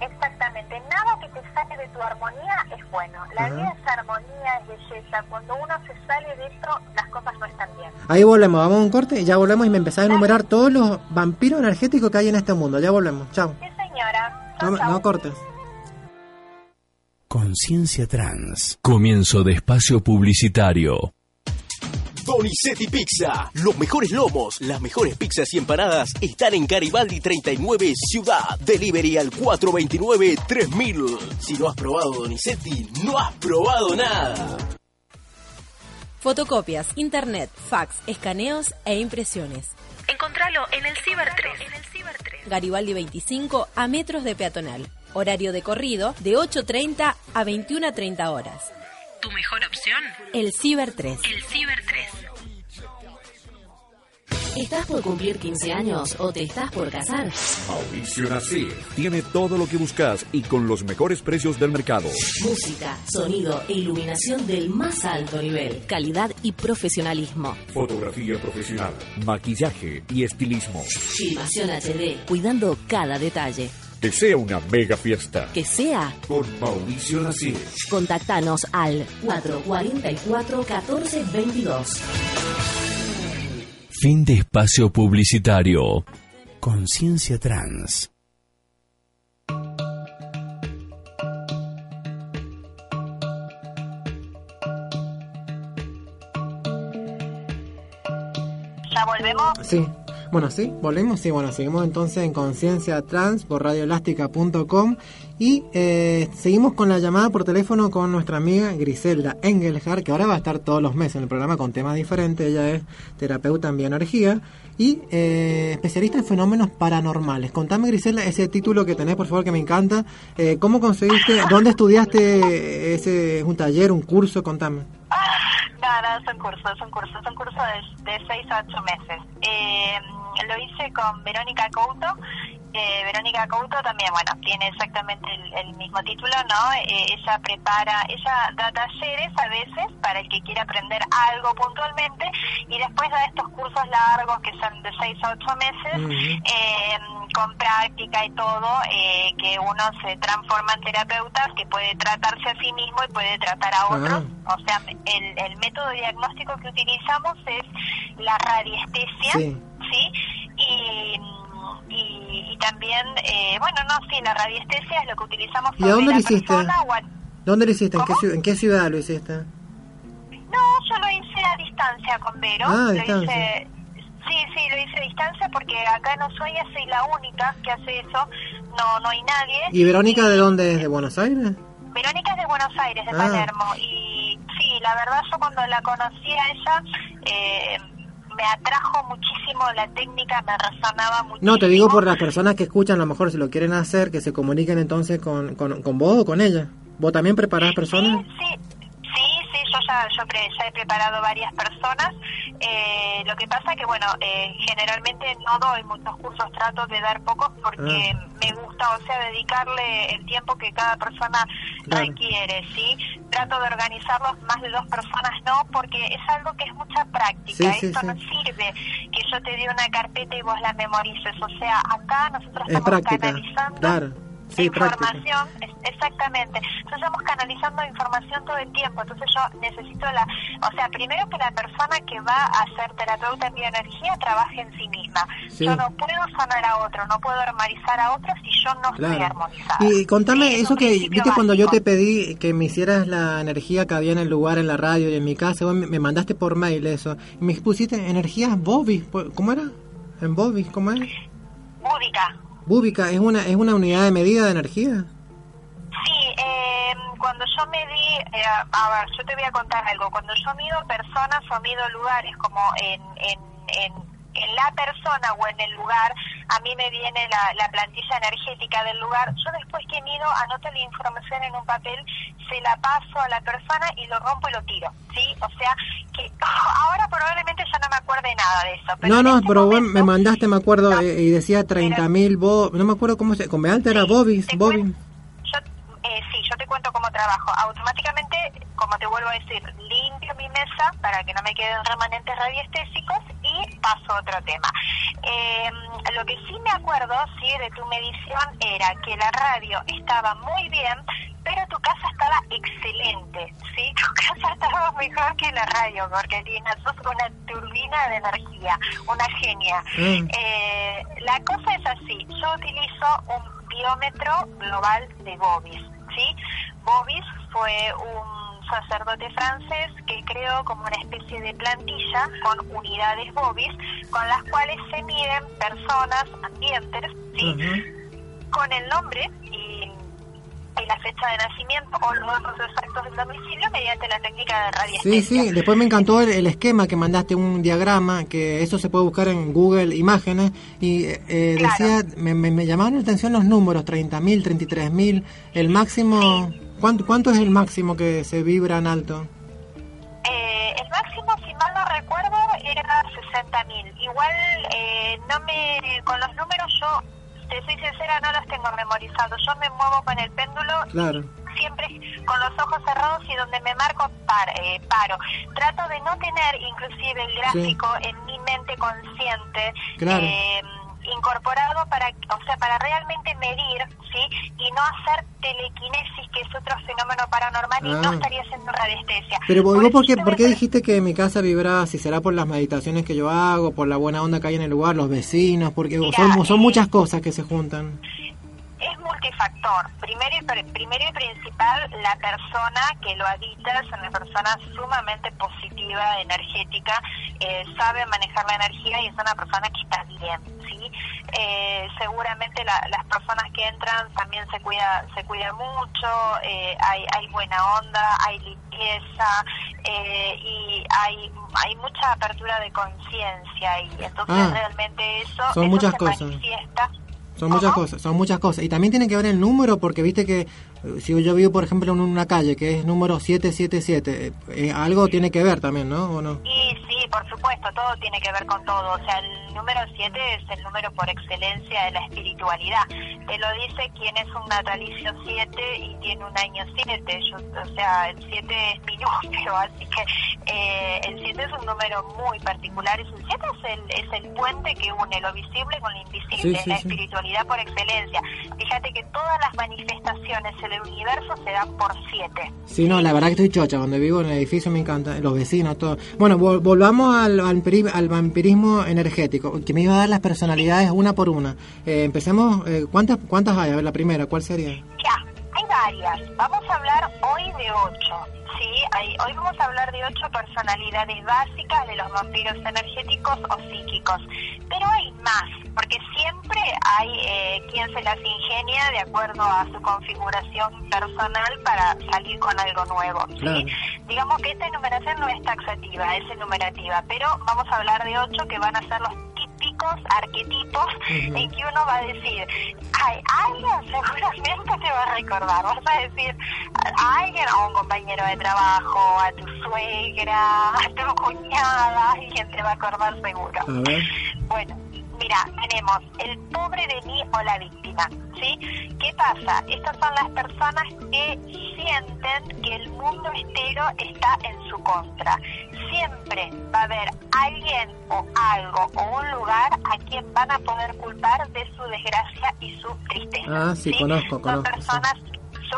Exactamente. Nada que te saque de tu armonía es bueno. La Ajá. vida es armonía, es belleza. Cuando uno se sale de eso, las cosas no están bien. Ahí volvemos, vamos a un corte y ya volvemos y me empezás a enumerar todos los vampiros energéticos que hay en este mundo. Ya volvemos. Chao. Sí, señora. No, cortes. Conciencia Trans. Comienzo de espacio publicitario. Donizetti Pizza. Los mejores lomos, las mejores pizzas y empanadas están en Garibaldi 39 Ciudad. Delivery al 429-3000. Si no has probado Donizetti, no has probado nada. Fotocopias, internet, fax, escaneos e impresiones. Encontralo en el Ciber 3. Garibaldi 25 a metros de peatonal. Horario de corrido de 8.30 a 21.30 horas. ¿Tu mejor opción? El Ciber 3. El Ciber 3. ¿Estás por cumplir 15 años o te estás por casar? Mauricio Nasir tiene todo lo que buscas y con los mejores precios del mercado. Música, sonido e iluminación del más alto nivel. Calidad y profesionalismo. Fotografía profesional, maquillaje y estilismo. Filmación HD, cuidando cada detalle. Que sea una mega fiesta. Que sea, Con Mauricio Nasir. contactanos al 444 1422. Fin de espacio publicitario. Conciencia Trans. Ya volvemos. Sí. Bueno, sí, volvemos. Sí, bueno, seguimos entonces en Conciencia Trans por radioelástica.com y eh, seguimos con la llamada por teléfono con nuestra amiga Griselda Engelhardt, que ahora va a estar todos los meses en el programa con temas diferentes. Ella es terapeuta en bioenergía y eh, especialista en fenómenos paranormales. Contame, Griselda, ese título que tenés, por favor, que me encanta. Eh, ¿Cómo conseguiste? ¿Dónde estudiaste ese es un taller, un curso? Contame. No, no, son cursos, son cursos, son cursos de, de 6 a 8 meses. Eh, lo hice con Verónica Couto. Eh, Verónica Couto también, bueno, tiene exactamente el, el mismo título, ¿no? Eh, ella prepara, ella da talleres a veces para el que quiera aprender algo puntualmente y después da estos cursos largos que son de 6 a 8 meses eh, con práctica y todo, eh, que uno se transforma en terapeuta que puede tratarse a sí mismo y puede tratar a otros. O sea, el, el método diagnóstico que utilizamos es la radiestesia, Sí. ¿sí? Y, y también, eh, bueno, no, sí, la radiestesia es lo que utilizamos ¿Y a dónde lo hiciste? a- ¿Dónde lo hiciste? ¿En qué, ¿En qué ciudad lo hiciste? No, yo lo hice a distancia con Vero. Ah, lo distancia. hice, sí, sí, lo hice a distancia porque acá en Ushuaia soy la única que hace eso. No, no hay nadie. ¿Y Verónica de dónde es? ¿De Buenos Aires? Verónica es de Buenos Aires, de Ah. Palermo. Y sí, la verdad yo cuando la conocí a ella, eh, me atrajo muchísimo la técnica, me resonaba muchísimo. No, te digo por las personas que escuchan, a lo mejor si lo quieren hacer, que se comuniquen entonces con, con, con vos o con ella. ¿Vos también preparás personas? Sí, sí, sí, yo ya, yo pre- ya he preparado varias personas. Eh, lo que pasa que, bueno, eh, generalmente no doy muchos cursos, trato de dar pocos porque Ah. me gusta, o sea, dedicarle el tiempo que cada persona Claro. requiere, ¿sí? Trato de organizarlos más de dos personas, no, porque es algo que es mucha práctica. Sí, Esto sí. no sirve que yo te dé una carpeta y vos la memorices. O sea, acá nosotros Es estamos práctica, canalizando claro. Sí, información, exactamente. Entonces estamos canalizando información todo el tiempo. Entonces yo necesito la, o sea, primero que la persona que va a ser terapeuta en bioenergía trabaje en sí misma. Sí. Yo no puedo sanar a otro, no puedo armonizar a otro si yo no estoy armonizada. Y contame Sí, eso que, viste, cuando yo te pedí que me hicieras la energía que había en el lugar, en la radio y en mi casa, vos me mandaste por mail eso. Y me pusiste energías Bobis. ¿Cómo era? ¿En Bobis? ¿Cómo es? Búdica. Búbica, ¿es una, ¿es una unidad de medida de energía? Sí, eh, cuando yo medí, eh, a ver, yo te voy a contar algo. Cuando yo mido personas o mido lugares como en, en, en, en la persona o en el lugar, a mí me viene la, la plantilla energética del lugar. Yo después que mido, anoto la información en un papel, se la paso a la persona y lo rompo y lo tiro. ¿Sí? O sea, que *laughs* ahora probablemente ya no me acuerde nada de eso. Pero No, no, ese pero vos momento- me mandaste, me acuerdo, No. eh, y decía 30.000 Bob, no me acuerdo cómo se... Con alta era Sí, Bobis, te Bobis. cuen- Yo, eh, sí, cómo trabajo. Automáticamente, como te vuelvo a decir, limpio mi mesa para que no me queden remanentes radiestésicos y paso a otro tema. Eh, lo que sí me acuerdo, sí, de tu medición era que la radio estaba muy bien, pero tu casa estaba excelente, ¿sí? *laughs* Tu casa estaba mejor que la radio, porque tienes una turbina de energía, una genia. Mm. Eh, la cosa es así, yo utilizo un biómetro global de Bobis, ¿sí? Bobis fue un sacerdote francés que creó como una especie de plantilla con unidades Bobis con las cuales se miden personas, ambientes, ¿sí? Con el nombre y, y la fecha de nacimiento o los datos exactos del domicilio mediante la técnica de Sí, radiestesia. sí, después me encantó el, el esquema que mandaste, un diagrama, que eso se puede buscar en Google Imágenes, y eh, eh, Claro. decía, me, me, me llamaron la atención los números, 30.000, 33.000, el máximo, ¿cuánto, ¿cuánto es el máximo que se vibra en alto? Eh, el máximo, si mal no recuerdo, era 60.000. Igual, eh, no me, con los números yo, te soy sincera, no los tengo memorizados. Yo me muevo con el péndulo Claro. siempre con los ojos cerrados y donde me marco par, eh, paro. Trato de no tener inclusive el gráfico en mi mente consciente. Claro. eh, incorporado para o sea para realmente medir sí y no hacer telequinesis que es otro fenómeno paranormal y no Ah. estaría haciendo radiestesia Pero Por vos eso ¿por qué, dijiste que mi casa vibraba? Si será por las meditaciones que yo hago, por la buena onda que hay en el lugar, los vecinos, porque Mira, son, son eh, muchas cosas que se juntan. Es multifactor. Primero y, pr- primero y principal, la persona que lo habita es una persona sumamente positiva, energética. Eh, sabe manejar la energía y es una persona que está bien, ¿sí? Eh, seguramente la- las personas que entran también se cuida se cuida mucho, eh, hay, hay buena onda, hay limpieza eh, y hay hay mucha apertura de conciencia y entonces Ah, realmente eso, son eso muchas se cosas. manifiesta. Son muchas cosas, son muchas cosas. Y también tiene que ver el número, porque viste que si yo vivo, por ejemplo, en una calle que es número 777, eh, eh, algo tiene que ver también, ¿no? ¿O no? Y sí, por supuesto, todo tiene que ver con todo. O sea, el número 7 es el número por excelencia de la espiritualidad. Te lo dice quien es un natalicio 7 y tiene un año 7. o sea, el 7 es mi número, *laughs* así que eh, el 7 es un número muy particular. El 7 es el, es el puente que une lo visible con lo invisible, Sí, la sí. espiritualidad por excelencia. Fíjate que todas las manifestaciones en el universo se dan por 7. Sí, no, la verdad que estoy chocha. Donde vivo en el edificio me encanta, los vecinos, todo. Bueno, vol- volvamos al, vampiri- al vampirismo energético, que me iba a dar las personalidades una por una. Eh, empecemos, eh, ¿cuántas, ¿cuántas hay? A ver, la primera, ¿cuál sería? Ya, hay varias. Vamos a hablar hoy de ocho. Hoy vamos a hablar de ocho personalidades básicas de los vampiros energéticos o psíquicos. Pero hay más, porque siempre hay eh, quien se las ingenia de acuerdo a su configuración personal para salir con algo nuevo. ¿sí? Claro. Digamos que esta enumeración no es taxativa, es enumerativa, pero vamos a hablar de ocho que van a ser los arquetipos en que uno va a decir, ay, alguien seguramente te va a recordar, vas a decir a alguien, a un compañero de trabajo, a tu suegra, a tu cuñada, alguien te va a acordar seguro. Bueno, mira, tenemos el pobre de mí o la víctima, ¿sí? ¿Qué pasa? Estas son las personas que sienten que el mundo entero está en su contra. Siempre va a haber alguien o algo o un lugar a quien van a poder culpar de su desgracia y su tristeza. Ah, sí, conozco, Son conozco. sí. personas,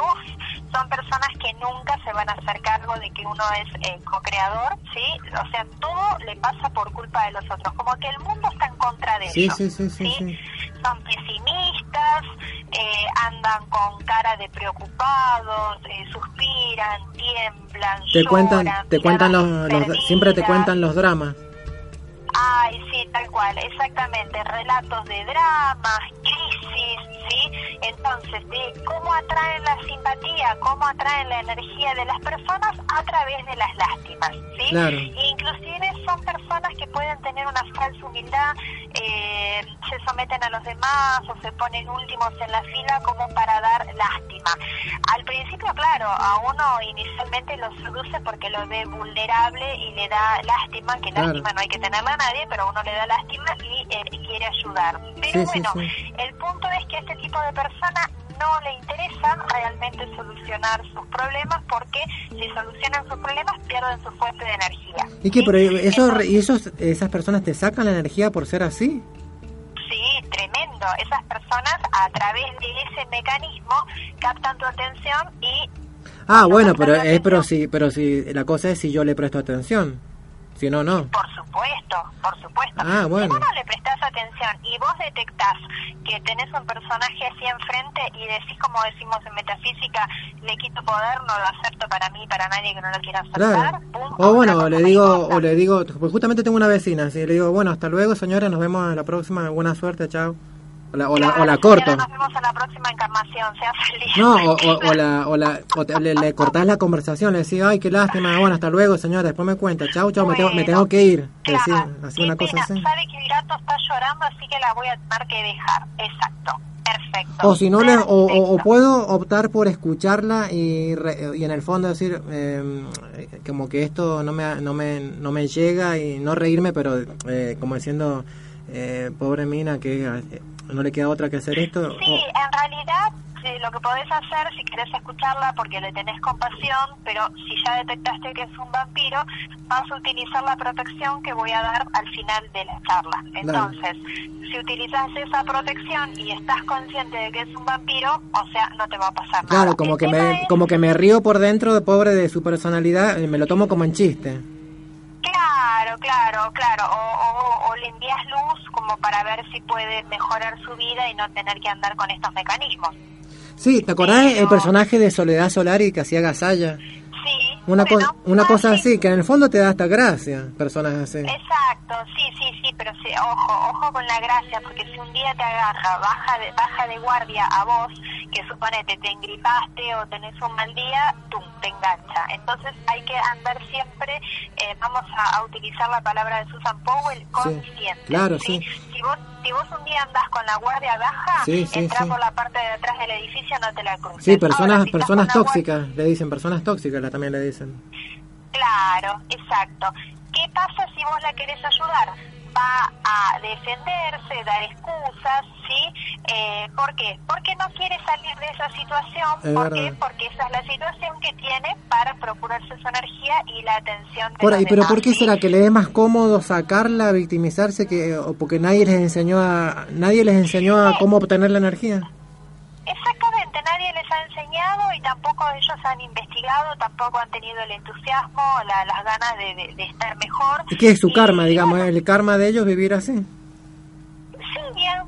uf, son personas que nunca se van a hacer cargo de que uno es eh, co-creador, ¿sí? O sea, todo le pasa por culpa de los otros, como que el mundo está en contra de Sí, ellos. sí, sí, sí, sí. Son pesimistas, eh, andan con cara de preocupados, eh, suspiran, tiemblan, Te cuentan, te cuentan los, siempre te cuentan los dramas. Ay, sí, tal cual, exactamente. Relatos de dramas, crisis, ¿sí? Entonces, de cómo atraen la simpatía, cómo atraen la energía de las personas a través de las lástimas, ¿sí? Claro. Inclusive son personas que pueden tener una falsa humildad, eh, se someten a los demás o se ponen últimos en la fila como para dar lástima. Al principio, claro, a uno inicialmente lo seduce porque lo ve vulnerable y le da lástima, que Claro. lástima no hay que tenerla nadie, pero uno le da lástima y eh, quiere ayudar. Pero Sí, bueno, sí. el punto es que a este tipo de persona no le interesa realmente solucionar sus problemas porque si solucionan sus problemas pierden su fuente de energía. ¿Y qué? Pero eso, ¿Y esos, esas personas te sacan la energía por ser así? Sí, tremendo. Esas personas a través de ese mecanismo captan tu atención y Ah, bueno, pero es pero si, pero si la cosa es si yo le presto atención. Si no, no. por supuesto, por supuesto. Ah, bueno. Si vos no le prestás atención y vos detectás que tenés un personaje así enfrente y decís, como decimos en metafísica, le quito poder, no lo acepto para mí, para nadie que no lo quiera aceptar, Claro. pum, O bueno, le digo, o le digo, pues justamente tengo una vecina, así le digo, bueno, hasta luego, señora, nos vemos en la próxima, buena suerte, chao. O la, o la, o la Claro, corto. Nos vemos en la próxima encarnación, sea feliz. No, o, o, o la, o, la, o te- le, le cortás la conversación, le decís, ay, qué lástima, bueno, hasta luego, señora, después me cuenta, chao, chao, me, tengo, me tengo que ir. Le decís, así una cosa Pena, así. sabe que Virato está llorando, así que la voy a tener que dejar. Exacto, perfecto. O si no, le, o, o- o puedo optar por escucharla y, re- y en el fondo decir, eh, como que esto no me, no, me, no me llega y no reírme, pero eh, como diciendo, eh, pobre mina, que eh, no le queda otra que hacer esto. Sí, en realidad eh, lo que podés hacer, si querés escucharla porque le tenés compasión, pero si ya detectaste que es un vampiro, vas a utilizar la protección que voy a dar al final de la charla. Entonces, si utilizas esa protección y estás consciente de que es un vampiro, o sea, no te va a pasar nada. Claro, como que, me, como que me río por dentro de pobre de su personalidad, me lo tomo como en chiste. Claro, claro, claro. O, o, o le envías luz como para ver si puede mejorar su vida y no tener que andar con estos mecanismos. Sí, ¿te acordás el personaje de Soledad Solari que hacía Gasalla? Sí, Una, Bueno, co- una ah, cosa sí. así, que en el fondo te da hasta gracia, personas así. Exacto, sí, sí, sí, pero sí, ojo, ojo con la gracia, porque si un día te agarra, baja de, baja de guardia a vos, que suponete te engripaste o tenés un mal día, te engancha. Entonces hay que andar siempre, eh, vamos a, a utilizar la palabra de Susan Powell, consciente. claro, sí. Si vos, si vos un día andás con la guardia baja, Sí, por la parte de atrás del edificio, no te la cruces. Sí, personas, Ahora, si estás personas guardia- tóxicas, le dicen, personas tóxicas la- también le dicen. Claro, exacto. ¿Qué pasa si vos la querés ayudar? Va a defenderse, dar excusas, ¿sí? Eh, ¿Por qué? Porque no quiere salir de esa situación. Es ¿Por qué? Porque esa es la situación que tiene para procurarse su energía y la atención de Por ahí, pero demás, ¿por qué ¿sí? será que le es más cómodo sacarla, victimizarse, que o porque nadie les enseñó a nadie les enseñó a cómo obtener la energía? Exactamente, nadie les ha enseñado y tampoco ellos han investigado, tampoco han tenido el entusiasmo, la- las ganas de, de- de estar mejor. ¿Y qué es su Y, karma, digamos, bueno, el karma de ellos vivir así? Sí,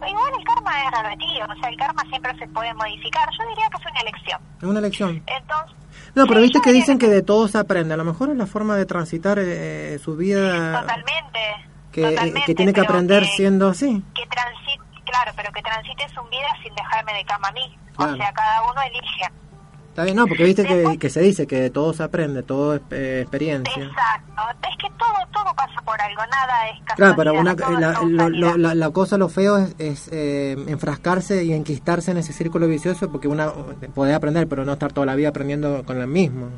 igual el karma es relativo, o sea, el karma siempre se puede modificar. Yo diría que es una elección. Es una elección. Entonces, No, pero sí, viste que dicen que de todo se aprende. A lo mejor es la forma de transitar eh, su vida Totalmente. que, eh, totalmente, que tiene que aprender que- siendo así. Que transite, claro, pero que transite su vida sin dejarme de cama a mí. Claro. O sea, cada uno elige. Está bien, no, porque viste que, Después- que se dice que todo se aprende, todo es eh, experiencia. Exacto. Es que todo todo pasa por algo, nada es casualidad. Claro, pero una, es la, lo- causalidad. lo- la, la cosa, lo feo es, es, eh, enfrascarse y enquistarse en ese círculo vicioso porque una puede aprender, pero no estar toda la vida aprendiendo con el mismo.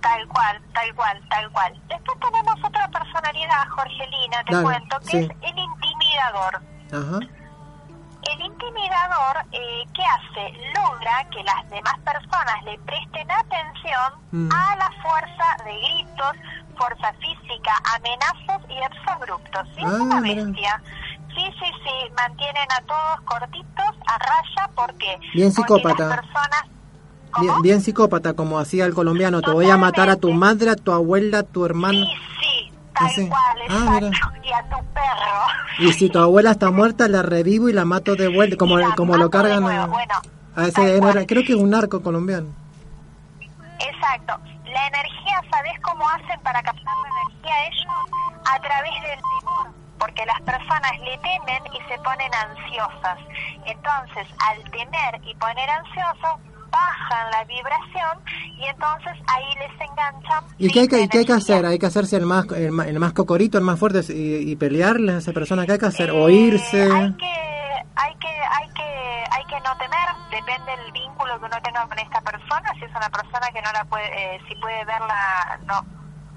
Tal cual, tal cual, tal cual. Después tenemos otra personalidad, Jorgelina, te Dale, cuento, que sí. es el intimidador. Ajá. El intimidador, eh, ¿qué hace? Logra que las demás personas le presten atención Mm. a la fuerza de gritos, fuerza física, amenazas y exabruptos. ¿sí? Es Ah, una bestia. Sí, sí, sí, mantienen a todos cortitos, a raya, porque Bien Porque psicópata. las personas... Bien, psicópata, como hacía el colombiano. Te voy a matar a tu madre, a tu abuela, a tu hermano. Sí, sí, tal sí. cual, Ah, y a tu perro. Y si tu abuela está muerta, la revivo y la mato de vuelta, como, como lo cargan a, Bueno, a ese, creo que es un narco colombiano. Exacto. La energía, ¿sabes cómo hacen para captar la energía ellos? A través del temor. Porque las personas le temen y se ponen ansiosas. Entonces, al temer y poner ansiosos, bajan la vibración y entonces ahí les enganchan. ¿Y qué hay que, qué hay que hacer? ¿Hay que hacerse el más, el más, el más cocorito, el más fuerte y, y pelearle a esa persona? ¿Qué hay que hacer? ¿O Eh? Hay que, hay que, hay que, hay que no temer, depende del vínculo que uno tenga con esta persona, si es una persona que no la puede, eh, si puede verla, no,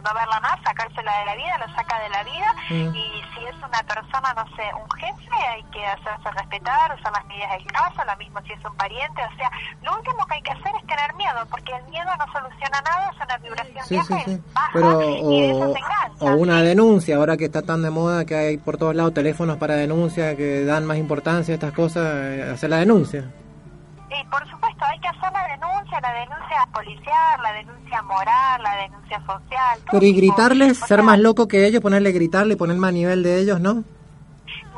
no verla más, sacársela de la vida, lo saca de la vida, Mm. y si es una persona, no sé, un jefe, hay que hacerse respetar, usar las medidas del caso, lo mismo si es un pariente, o sea, lo último que hay que hacer es tener miedo, porque el miedo no soluciona nada, es una vibración Sí, sí, sí. baja, Pero, y de eso o, se engancha. o una denuncia, ahora que está tan de moda que hay por todos lados teléfonos para denuncia que dan más importancia a estas cosas, eh, hacer la denuncia. Y por supuesto, hay que hacer la denuncia, la denuncia policial, la denuncia moral, la denuncia social. todo Pero y gritarles, ser más loco que ellos, ponerle gritarle y ponerme a nivel de ellos, ¿no?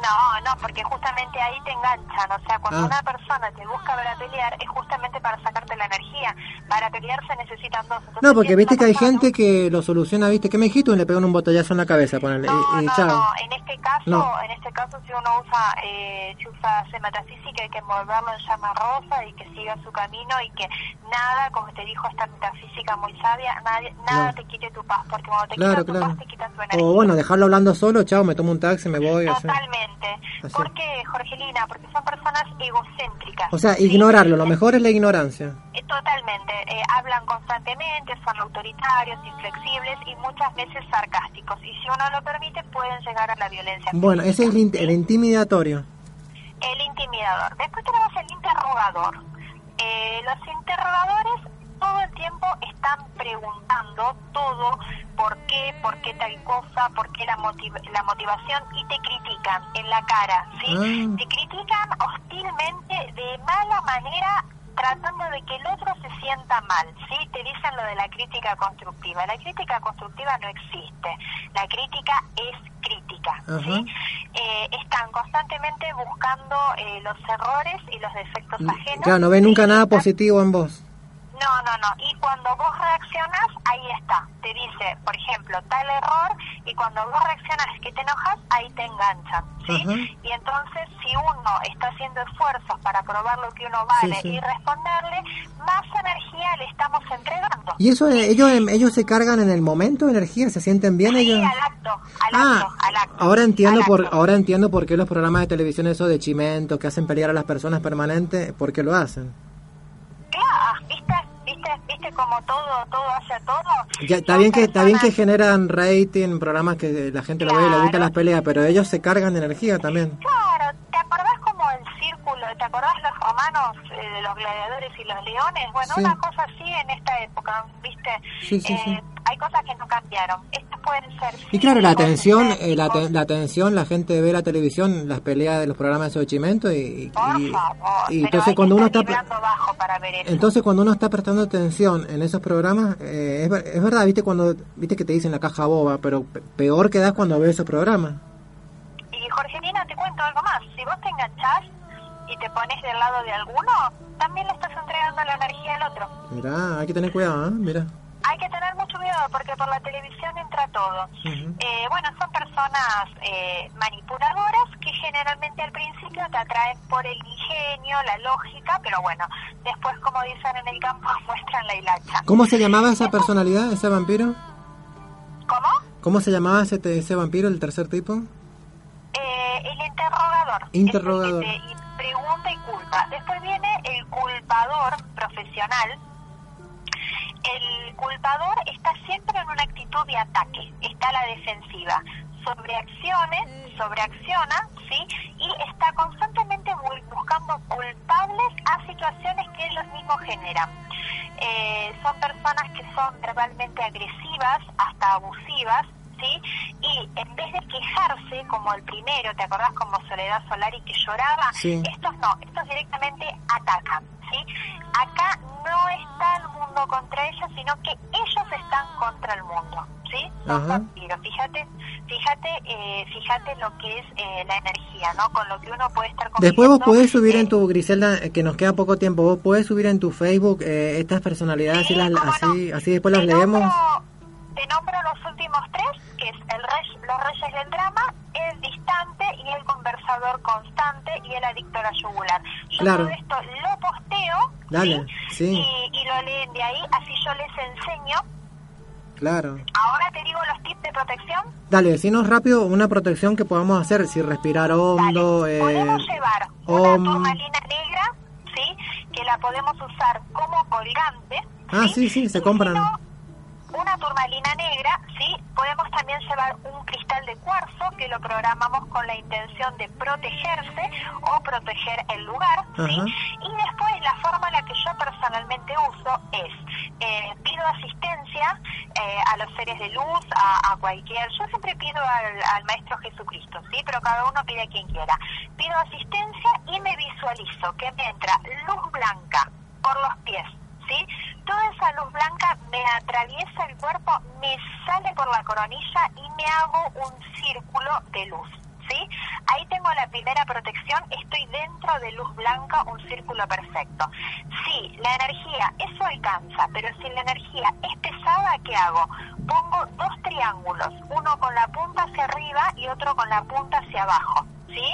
No, no, porque justamente ahí te enganchan. O sea, cuando Ah. una persona te busca para pelear, es justamente para sacarte la energía. Para pelear se necesitan dos. Entonces, No, porque viste que hay gente que lo soluciona, viste, ¿qué me dijiste? Y le pegan un botellazo en la cabeza, ponele, No, y, y no, chao. no. En este caso, No. en este caso, si uno usa, eh, si usa metafísica, hay que envolverlo en llama rosa y que siga su camino y que nada, como te dijo esta metafísica muy sabia, nadie, nada te quite tu paz, porque cuando te Claro, quitan tu claro. paz, te quitan tu energía. O bueno, dejarlo hablando solo, chao, me tomo un taxi, me voy. así. Totalmente. Así. ¿Por qué, Jorgelina? Porque son personas egocéntricas. O sea, ¿sí? ignorarlo, lo mejor es la ignorancia. Eh, Totalmente. Eh, hablan constantemente, son autoritarios, inflexibles y muchas veces sarcásticos. Y si uno lo permite, pueden llegar a la violencia. Bueno, ese es el, int- el intimidatorio. El intimidador. Después tenemos el interrogador. Eh, los interrogadores todo el tiempo están preguntando todo, por qué, por qué tal cosa, por qué la, motiv- la motivación y te critican en la cara, ¿sí? Ah. Te critican hostilmente de mala manera tratando de que el otro se sienta mal, ¿sí? Te dicen lo de la crítica constructiva. La crítica constructiva no existe. La crítica es crítica. ¿sí? Eh, están constantemente buscando eh, los errores y los defectos ajenos. Claro, no ve nunca nada positivo en vos. No, no, no. Y cuando vos reaccionas, ahí está. Te dice, por ejemplo, tal error, y cuando vos reaccionas que te enojas, ahí te enganchan. ¿sí? Y entonces, si uno está haciendo esfuerzos para probar lo que uno vale Sí, sí. y responderle, más energía le estamos entregando. ¿Y eso, ellos, ellos se cargan en el momento de energía? ¿Se sienten bien Sí, ellos? al acto, al Ah, acto, al acto. ahora entiendo por acto. ahora entiendo por qué los programas de televisión eso de chimento que hacen pelear a las personas permanentes, por qué lo hacen. Claro, ¿viste? ¿Viste? ¿Viste como todo, todo hace todo? Ya, está bien que está bien que personas- generan rating, programas que la gente lo ve y le gustan las peleas, pero ellos se cargan de energía también. Claro, ¿te acordás como el círculo? ¿Te acordás los romanos, eh, los gladiadores y los leones? Bueno, Sí. una cosa así en esta época, ¿viste? Sí, sí, Eh, sí. Hay cosas que no cambiaron. Estas pueden ser... Y claro, la atención, eh, la, estéticos. te- la atención, la gente ve la televisión, las peleas de los programas de chimento y, y, Por y- favor, y pero entonces cuando uno está bajo para ver eso. entonces cuando uno está prestando atención en esos programas eh, es, ver- es verdad, viste cuando viste que te dicen la caja boba, pero pe- peor quedas cuando ves esos programas. Y Jorgelina, te cuento algo más. Si vos te enganchás y te pones del lado de alguno, también le estás entregando la energía al otro. Mirá, hay que tener cuidado, ¿eh? Mira. Hay que tener mucho cuidado porque por la televisión entra todo. Eh, bueno, son personas eh, manipuladoras que generalmente al principio te atraen por el ingenio, la lógica, pero bueno, después, como dicen en el campo, *laughs* muestran la hilacha. ¿Cómo se llamaba esa personalidad, ese vampiro? ¿Cómo? ¿Cómo se llamaba ese, ese vampiro, el tercer tipo? Eh, el interrogador. Interrogador. Es el que te pregunta y culpa. Después viene el culpador profesional. El culpador está siempre en una actitud de ataque, está a la defensiva, sobreaccione, sobreacciona, ¿sí? Y está constantemente bu- buscando culpables a situaciones que ellos mismos generan. Eh, son personas que son verbalmente agresivas, hasta abusivas, ¿sí? Y en vez de quejarse como el primero, ¿te acordás como Soledad Solari que lloraba? Sí. Estos no, estos directamente atacan, ¿sí? Acá no está el mundo contra ellos, sino que ellos están contra el mundo, ¿sí? Son vampiros. Fíjate, fíjate, eh, fíjate lo que es eh, la energía, ¿no? Con lo que uno puede estar Después vos podés subir eh, en tu, Griselda, eh, que nos queda poco tiempo, vos podés subir en tu Facebook eh, estas personalidades Sí, y las, no. así, así después las te leemos. Nombro, te nombro los últimos tres, que es el rey, los reyes del drama, el distante y el conversador constante y el adicto a la yugular. Yo Claro. todo esto lo Dale, sí. Y, y lo leen de ahí, así yo les enseño. Claro. Ahora te digo los tips de protección. Dale, decinos rápido una protección que podamos hacer, si respirar hondo, eh, Podemos llevar una turmalina negra, ¿sí? Que la podemos usar como colgante. Ah, sí, sí, se compran. una turmalina negra, ¿sí? Podemos también llevar un cristal de cuarzo que lo programamos con la intención de protegerse o proteger el lugar, ¿sí? Y después la forma en la que yo personalmente uso es, eh, pido asistencia eh, a los seres de luz, a, a cualquier, yo siempre pido al, al Maestro Jesucristo, ¿sí? Pero cada uno pide a quien quiera. Pido asistencia y me visualizo que me entra luz blanca por los pies, ¿sí? Toda esa luz blanca me atraviesa el cuerpo, me sale por la coronilla y me hago un círculo de luz, ¿sí? Ahí tengo la primera protección, estoy dentro de luz blanca, un círculo perfecto. Si la energía, eso alcanza, pero si la energía es pesada, ¿qué hago? Pongo dos triángulos, uno con la punta hacia arriba y otro con la punta hacia abajo, ¿sí?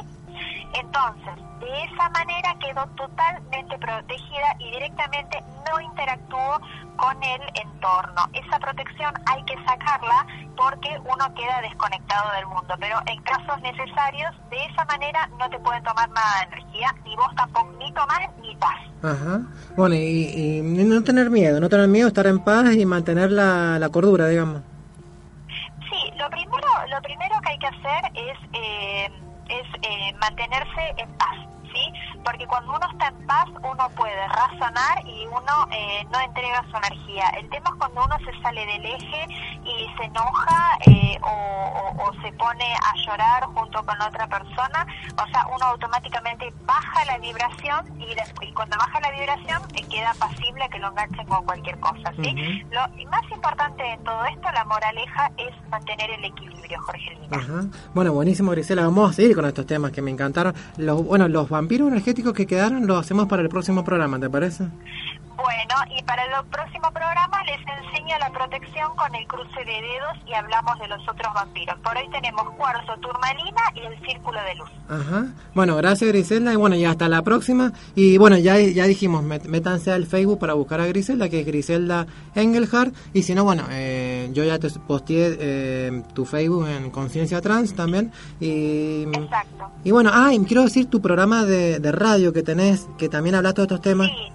Entonces, de esa manera quedo totalmente protegida y directamente no interactúo con el entorno. Esa protección hay que sacarla porque uno queda desconectado del mundo, pero en casos necesarios, de esa manera no te pueden tomar nada de energía, ni vos tampoco, ni tomar ni paz. Ajá. Bueno, y, y no tener miedo, no tener miedo, estar en paz y mantener la, la cordura, digamos. Sí, lo primero, lo primero que hay que hacer es, eh, es eh, mantenerse en paz, ¿sí? Porque cuando uno está en paz, uno puede razonar y uno eh, no entrega su energía. El tema es cuando uno se sale del eje y se enoja eh, o, o- o se pone a llorar junto con otra persona, o sea, uno automáticamente baja la vibración y, después, y cuando baja la vibración eh, queda pasible a que lo enganchen con cualquier cosa, ¿sí? Lo y más importante en todo esto, la moraleja, es mantener el equilibrio, Jorgelina. Ajá. Bueno, buenísimo, Grisela. Vamos a seguir con estos temas que me encantaron. Los, bueno, los vampiros energéticos que quedaron los hacemos para el próximo programa, ¿te parece? Bueno, y para el próximo programa les enseño la protección con el cruce de dedos y hablamos de los otros vampiros. Por hoy tenemos cuarzo, turmalina y el círculo de luz. Ajá. Bueno, gracias Griselda y bueno, y hasta la próxima. Y bueno, ya, ya dijimos, met- métanse al Facebook para buscar a Griselda, que es Griselda Engelhardt. Y si no, bueno, eh, yo ya te posteé eh, tu Facebook en Conciencia Trans también. Y, Exacto. y bueno, ah, y quiero decir tu programa de, de radio que tenés, que también habla de estos temas, Sí,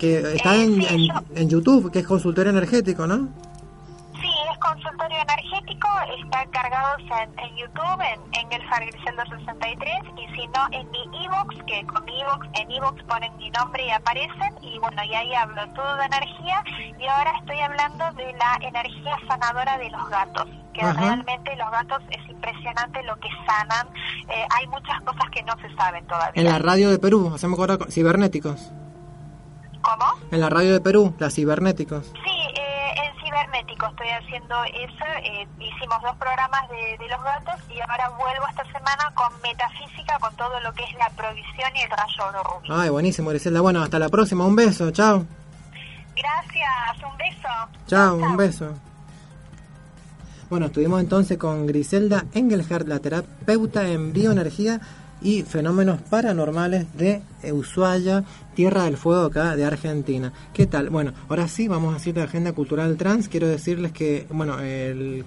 que está Eh, en, sí, en, yo- en YouTube, que es consultorio energético, ¿no? sí, es consultorio energético, está cargados en, en YouTube, en Engelfar Griselda 63, y si no, en mi iVoox, que con mi iVoox, en iVoox ponen mi nombre y aparecen, y bueno, y ahí hablo todo de energía, y ahora estoy hablando de la energía sanadora de los gatos, que Ajá. realmente los gatos es impresionante lo que sanan, Eh, hay muchas cosas que no se saben todavía. En la radio de Perú, hacemos ahora cibernéticos. ¿Cómo? En la radio de Perú, las cibernéticos. Sí, eh, en cibernético estoy haciendo eso. eh, hicimos dos programas de, de los gatos y ahora vuelvo esta semana con metafísica, con todo lo que es la provisión y el rayo oro rubí. Ay, buenísimo, Griselda. Bueno, hasta la próxima. Un beso. Chao. Gracias, un beso. Chao, un beso. Bueno, estuvimos entonces con Griselda Engelhardt, la terapeuta en bioenergía y fenómenos paranormales de Ushuaia, Tierra del Fuego acá de Argentina. ¿Qué tal? Bueno, ahora sí vamos a hacer la agenda cultural trans. Quiero decirles que, bueno, el-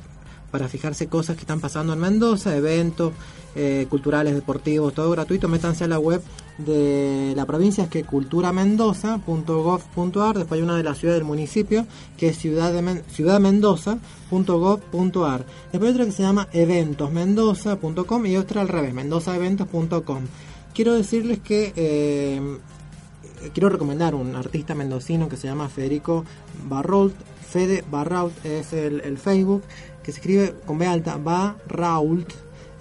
para fijarse cosas que están pasando en Mendoza, eventos eh, culturales, deportivos, todo gratuito, métanse a la web de la provincia, es que culturamendoza.gov.ar, después hay una de la ciudad del municipio, que es ciudad de Men- ciudadmendoza.gov.ar. Después hay otra que se llama eventosmendoza.com y otra al revés, mendozaeventos.com. Quiero decirles que eh, quiero recomendar un artista mendocino que se llama Federico Barrault. Fede Barrault es el, el Facebook, que se escribe con B alta, Barrault.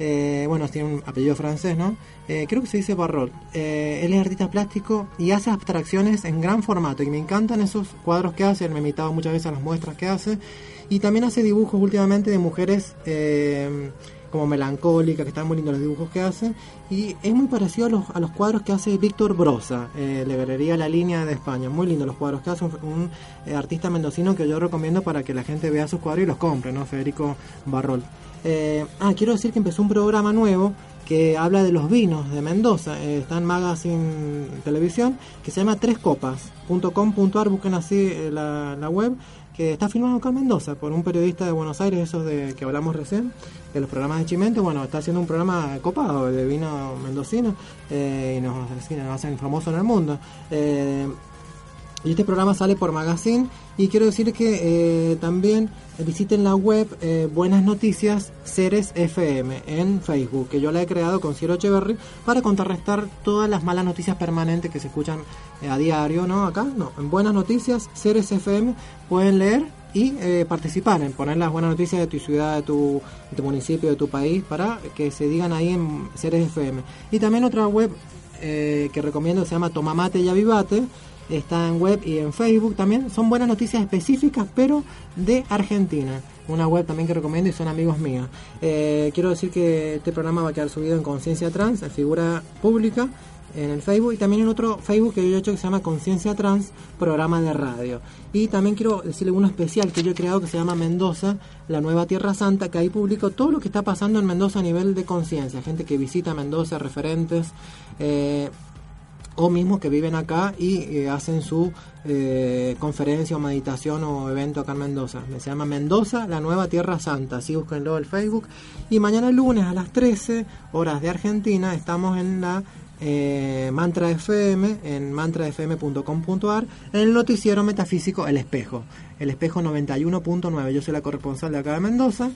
Eh, bueno, tiene un apellido francés, ¿no? Eh, creo que se dice Barrault. Eh, él es artista plástico y hace abstracciones en gran formato. Y me encantan esos cuadros que hace. Él me ha invitado muchas veces a las muestras que hace. Y también hace dibujos últimamente de mujeres eh, como melancólicas, que están muy lindos los dibujos que hace. Y es muy parecido a los, a los cuadros que hace Víctor Brosa, eh, Galería La Línea de España. Muy lindos los cuadros que hace un, un, eh, artista mendocino que yo recomiendo para que la gente vea sus cuadros y los compre, ¿no? Federico Barrol. Eh, ah, quiero decir que empezó un programa nuevo que habla de los vinos de Mendoza. Eh, está en Magazine Televisión, que se llama trescopas.com.ar. Busquen así eh, la, la web que está filmado acá en Mendoza por un periodista de Buenos Aires, esos de que hablamos recién, de los programas de Chimento. Bueno, está haciendo un programa copado de vino mendocino eh, y nos, nos hacen famosos en el mundo. Eh, y este programa sale por Magazine y quiero decir que eh, también visiten la web eh, Buenas Noticias Ceres FM en Facebook, que yo la he creado con Ciro Echeverry para contrarrestar todas las malas noticias permanentes que se escuchan eh, a diario, ¿no? Acá, no, en Buenas Noticias Ceres FM pueden leer y participar en poner las buenas noticias de tu ciudad, de tu, municipio, de tu país, para que se digan ahí en Ceres FM. Y también otra web que recomiendo se llama Tomamate y Avivate, está en web y en Facebook también. Son buenas noticias específicas, pero de Argentina. Una web también que recomiendo y son amigos míos. Eh, quiero decir que este programa va a quedar subido en Conciencia Trans, en figura pública, en el Facebook y también en otro Facebook que yo he hecho que se llama Conciencia Trans, programa de radio. Y también quiero decirle uno especial que yo he creado que se llama Mendoza, la nueva Tierra Santa, que ahí publico todo lo que está pasando en Mendoza a nivel de conciencia. Gente que visita Mendoza, referentes. Eh, o mismos que viven acá y eh, hacen su eh, conferencia o meditación o evento acá en Mendoza. Se llama Mendoza, la nueva Tierra Santa. Así búsquenlo en Facebook. Y mañana lunes a las 13 horas de Argentina estamos en la eh, Mantra FM, en mantrafm.com.ar, en el noticiero metafísico El Espejo. El Espejo 91.9. Yo soy la corresponsal de acá de Mendoza.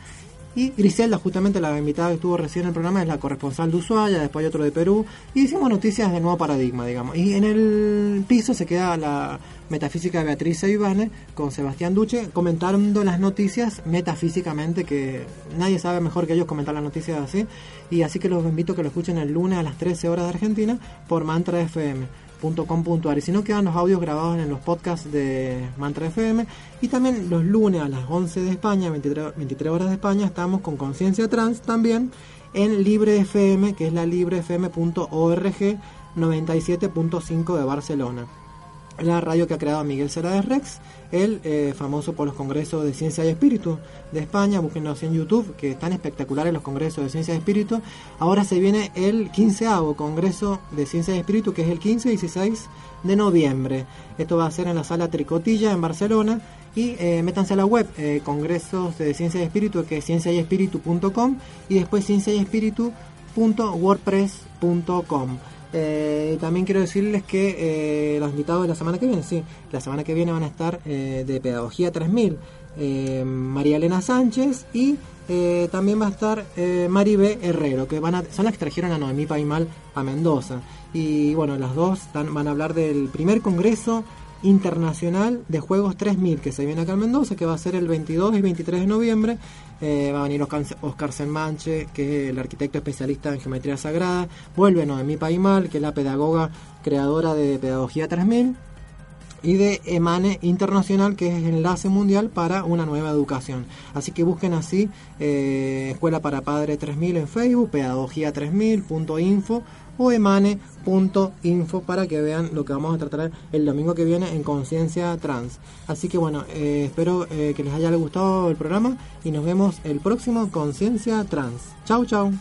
Y Griselda, justamente la invitada que estuvo recién en el programa, es la corresponsal de Ushuaia, después hay otro de Perú. Y hicimos noticias del nuevo paradigma, digamos. Y en el piso se queda la metafísica de Beatriz Ivane con Sebastián Duche comentando las noticias metafísicamente, que nadie sabe mejor que ellos comentar las noticias así. Y así que los invito a que lo escuchen el lunes a las 13 horas de Argentina por Mantra FM .com.ar y si no quedan los audios grabados en los podcasts de Mantra FM y también los lunes a las 11 de España 23, 23 horas de España estamos con Conciencia Trans también en Libre FM que es la librefm.org 97.5 de Barcelona la radio que ha creado Miguel Cerades Rex, el eh, famoso por los congresos de Ciencia y Espíritu de España, búsquenos en YouTube, que están espectaculares los congresos de Ciencia y Espíritu. Ahora se viene el 15 Congreso de Ciencia y Espíritu, que es el 15 y 16 de noviembre. Esto va a ser en la sala Tricotilla en Barcelona. Y eh, métanse a la web, eh, Congresos de Ciencia y Espíritu, que es cienciayespíritu.com y después cienciayespíritu.wordpress.com. Eh, también quiero decirles que eh, los invitados de la semana que viene, sí, la semana que viene van a estar eh, de Pedagogía 3000, eh, María Elena Sánchez y también va a estar Maribé Herrero, que van a, son las que trajeron a Noemí Paimal a Mendoza. Y bueno, las dos dan- van a hablar del primer congreso internacional de juegos 3000 que se viene acá en Mendoza, que va a ser el 22 y 23 de noviembre. Eh, va a venir Oscar, Selmanche, que es el arquitecto especialista en geometría sagrada. Vuelve Noemí Paimal, que es la pedagoga creadora de Pedagogía 3000 y de EMANE Internacional, que es el enlace mundial para una nueva educación. Así que busquen así eh, Escuela para Padre 3000 en Facebook, Pedagogía 3000.info o emane.info para que vean lo que vamos a tratar el domingo que viene en Conciencia Trans. Así que bueno, eh, espero eh, que les haya gustado el programa y nos vemos el próximo Conciencia Trans. Chau, chau.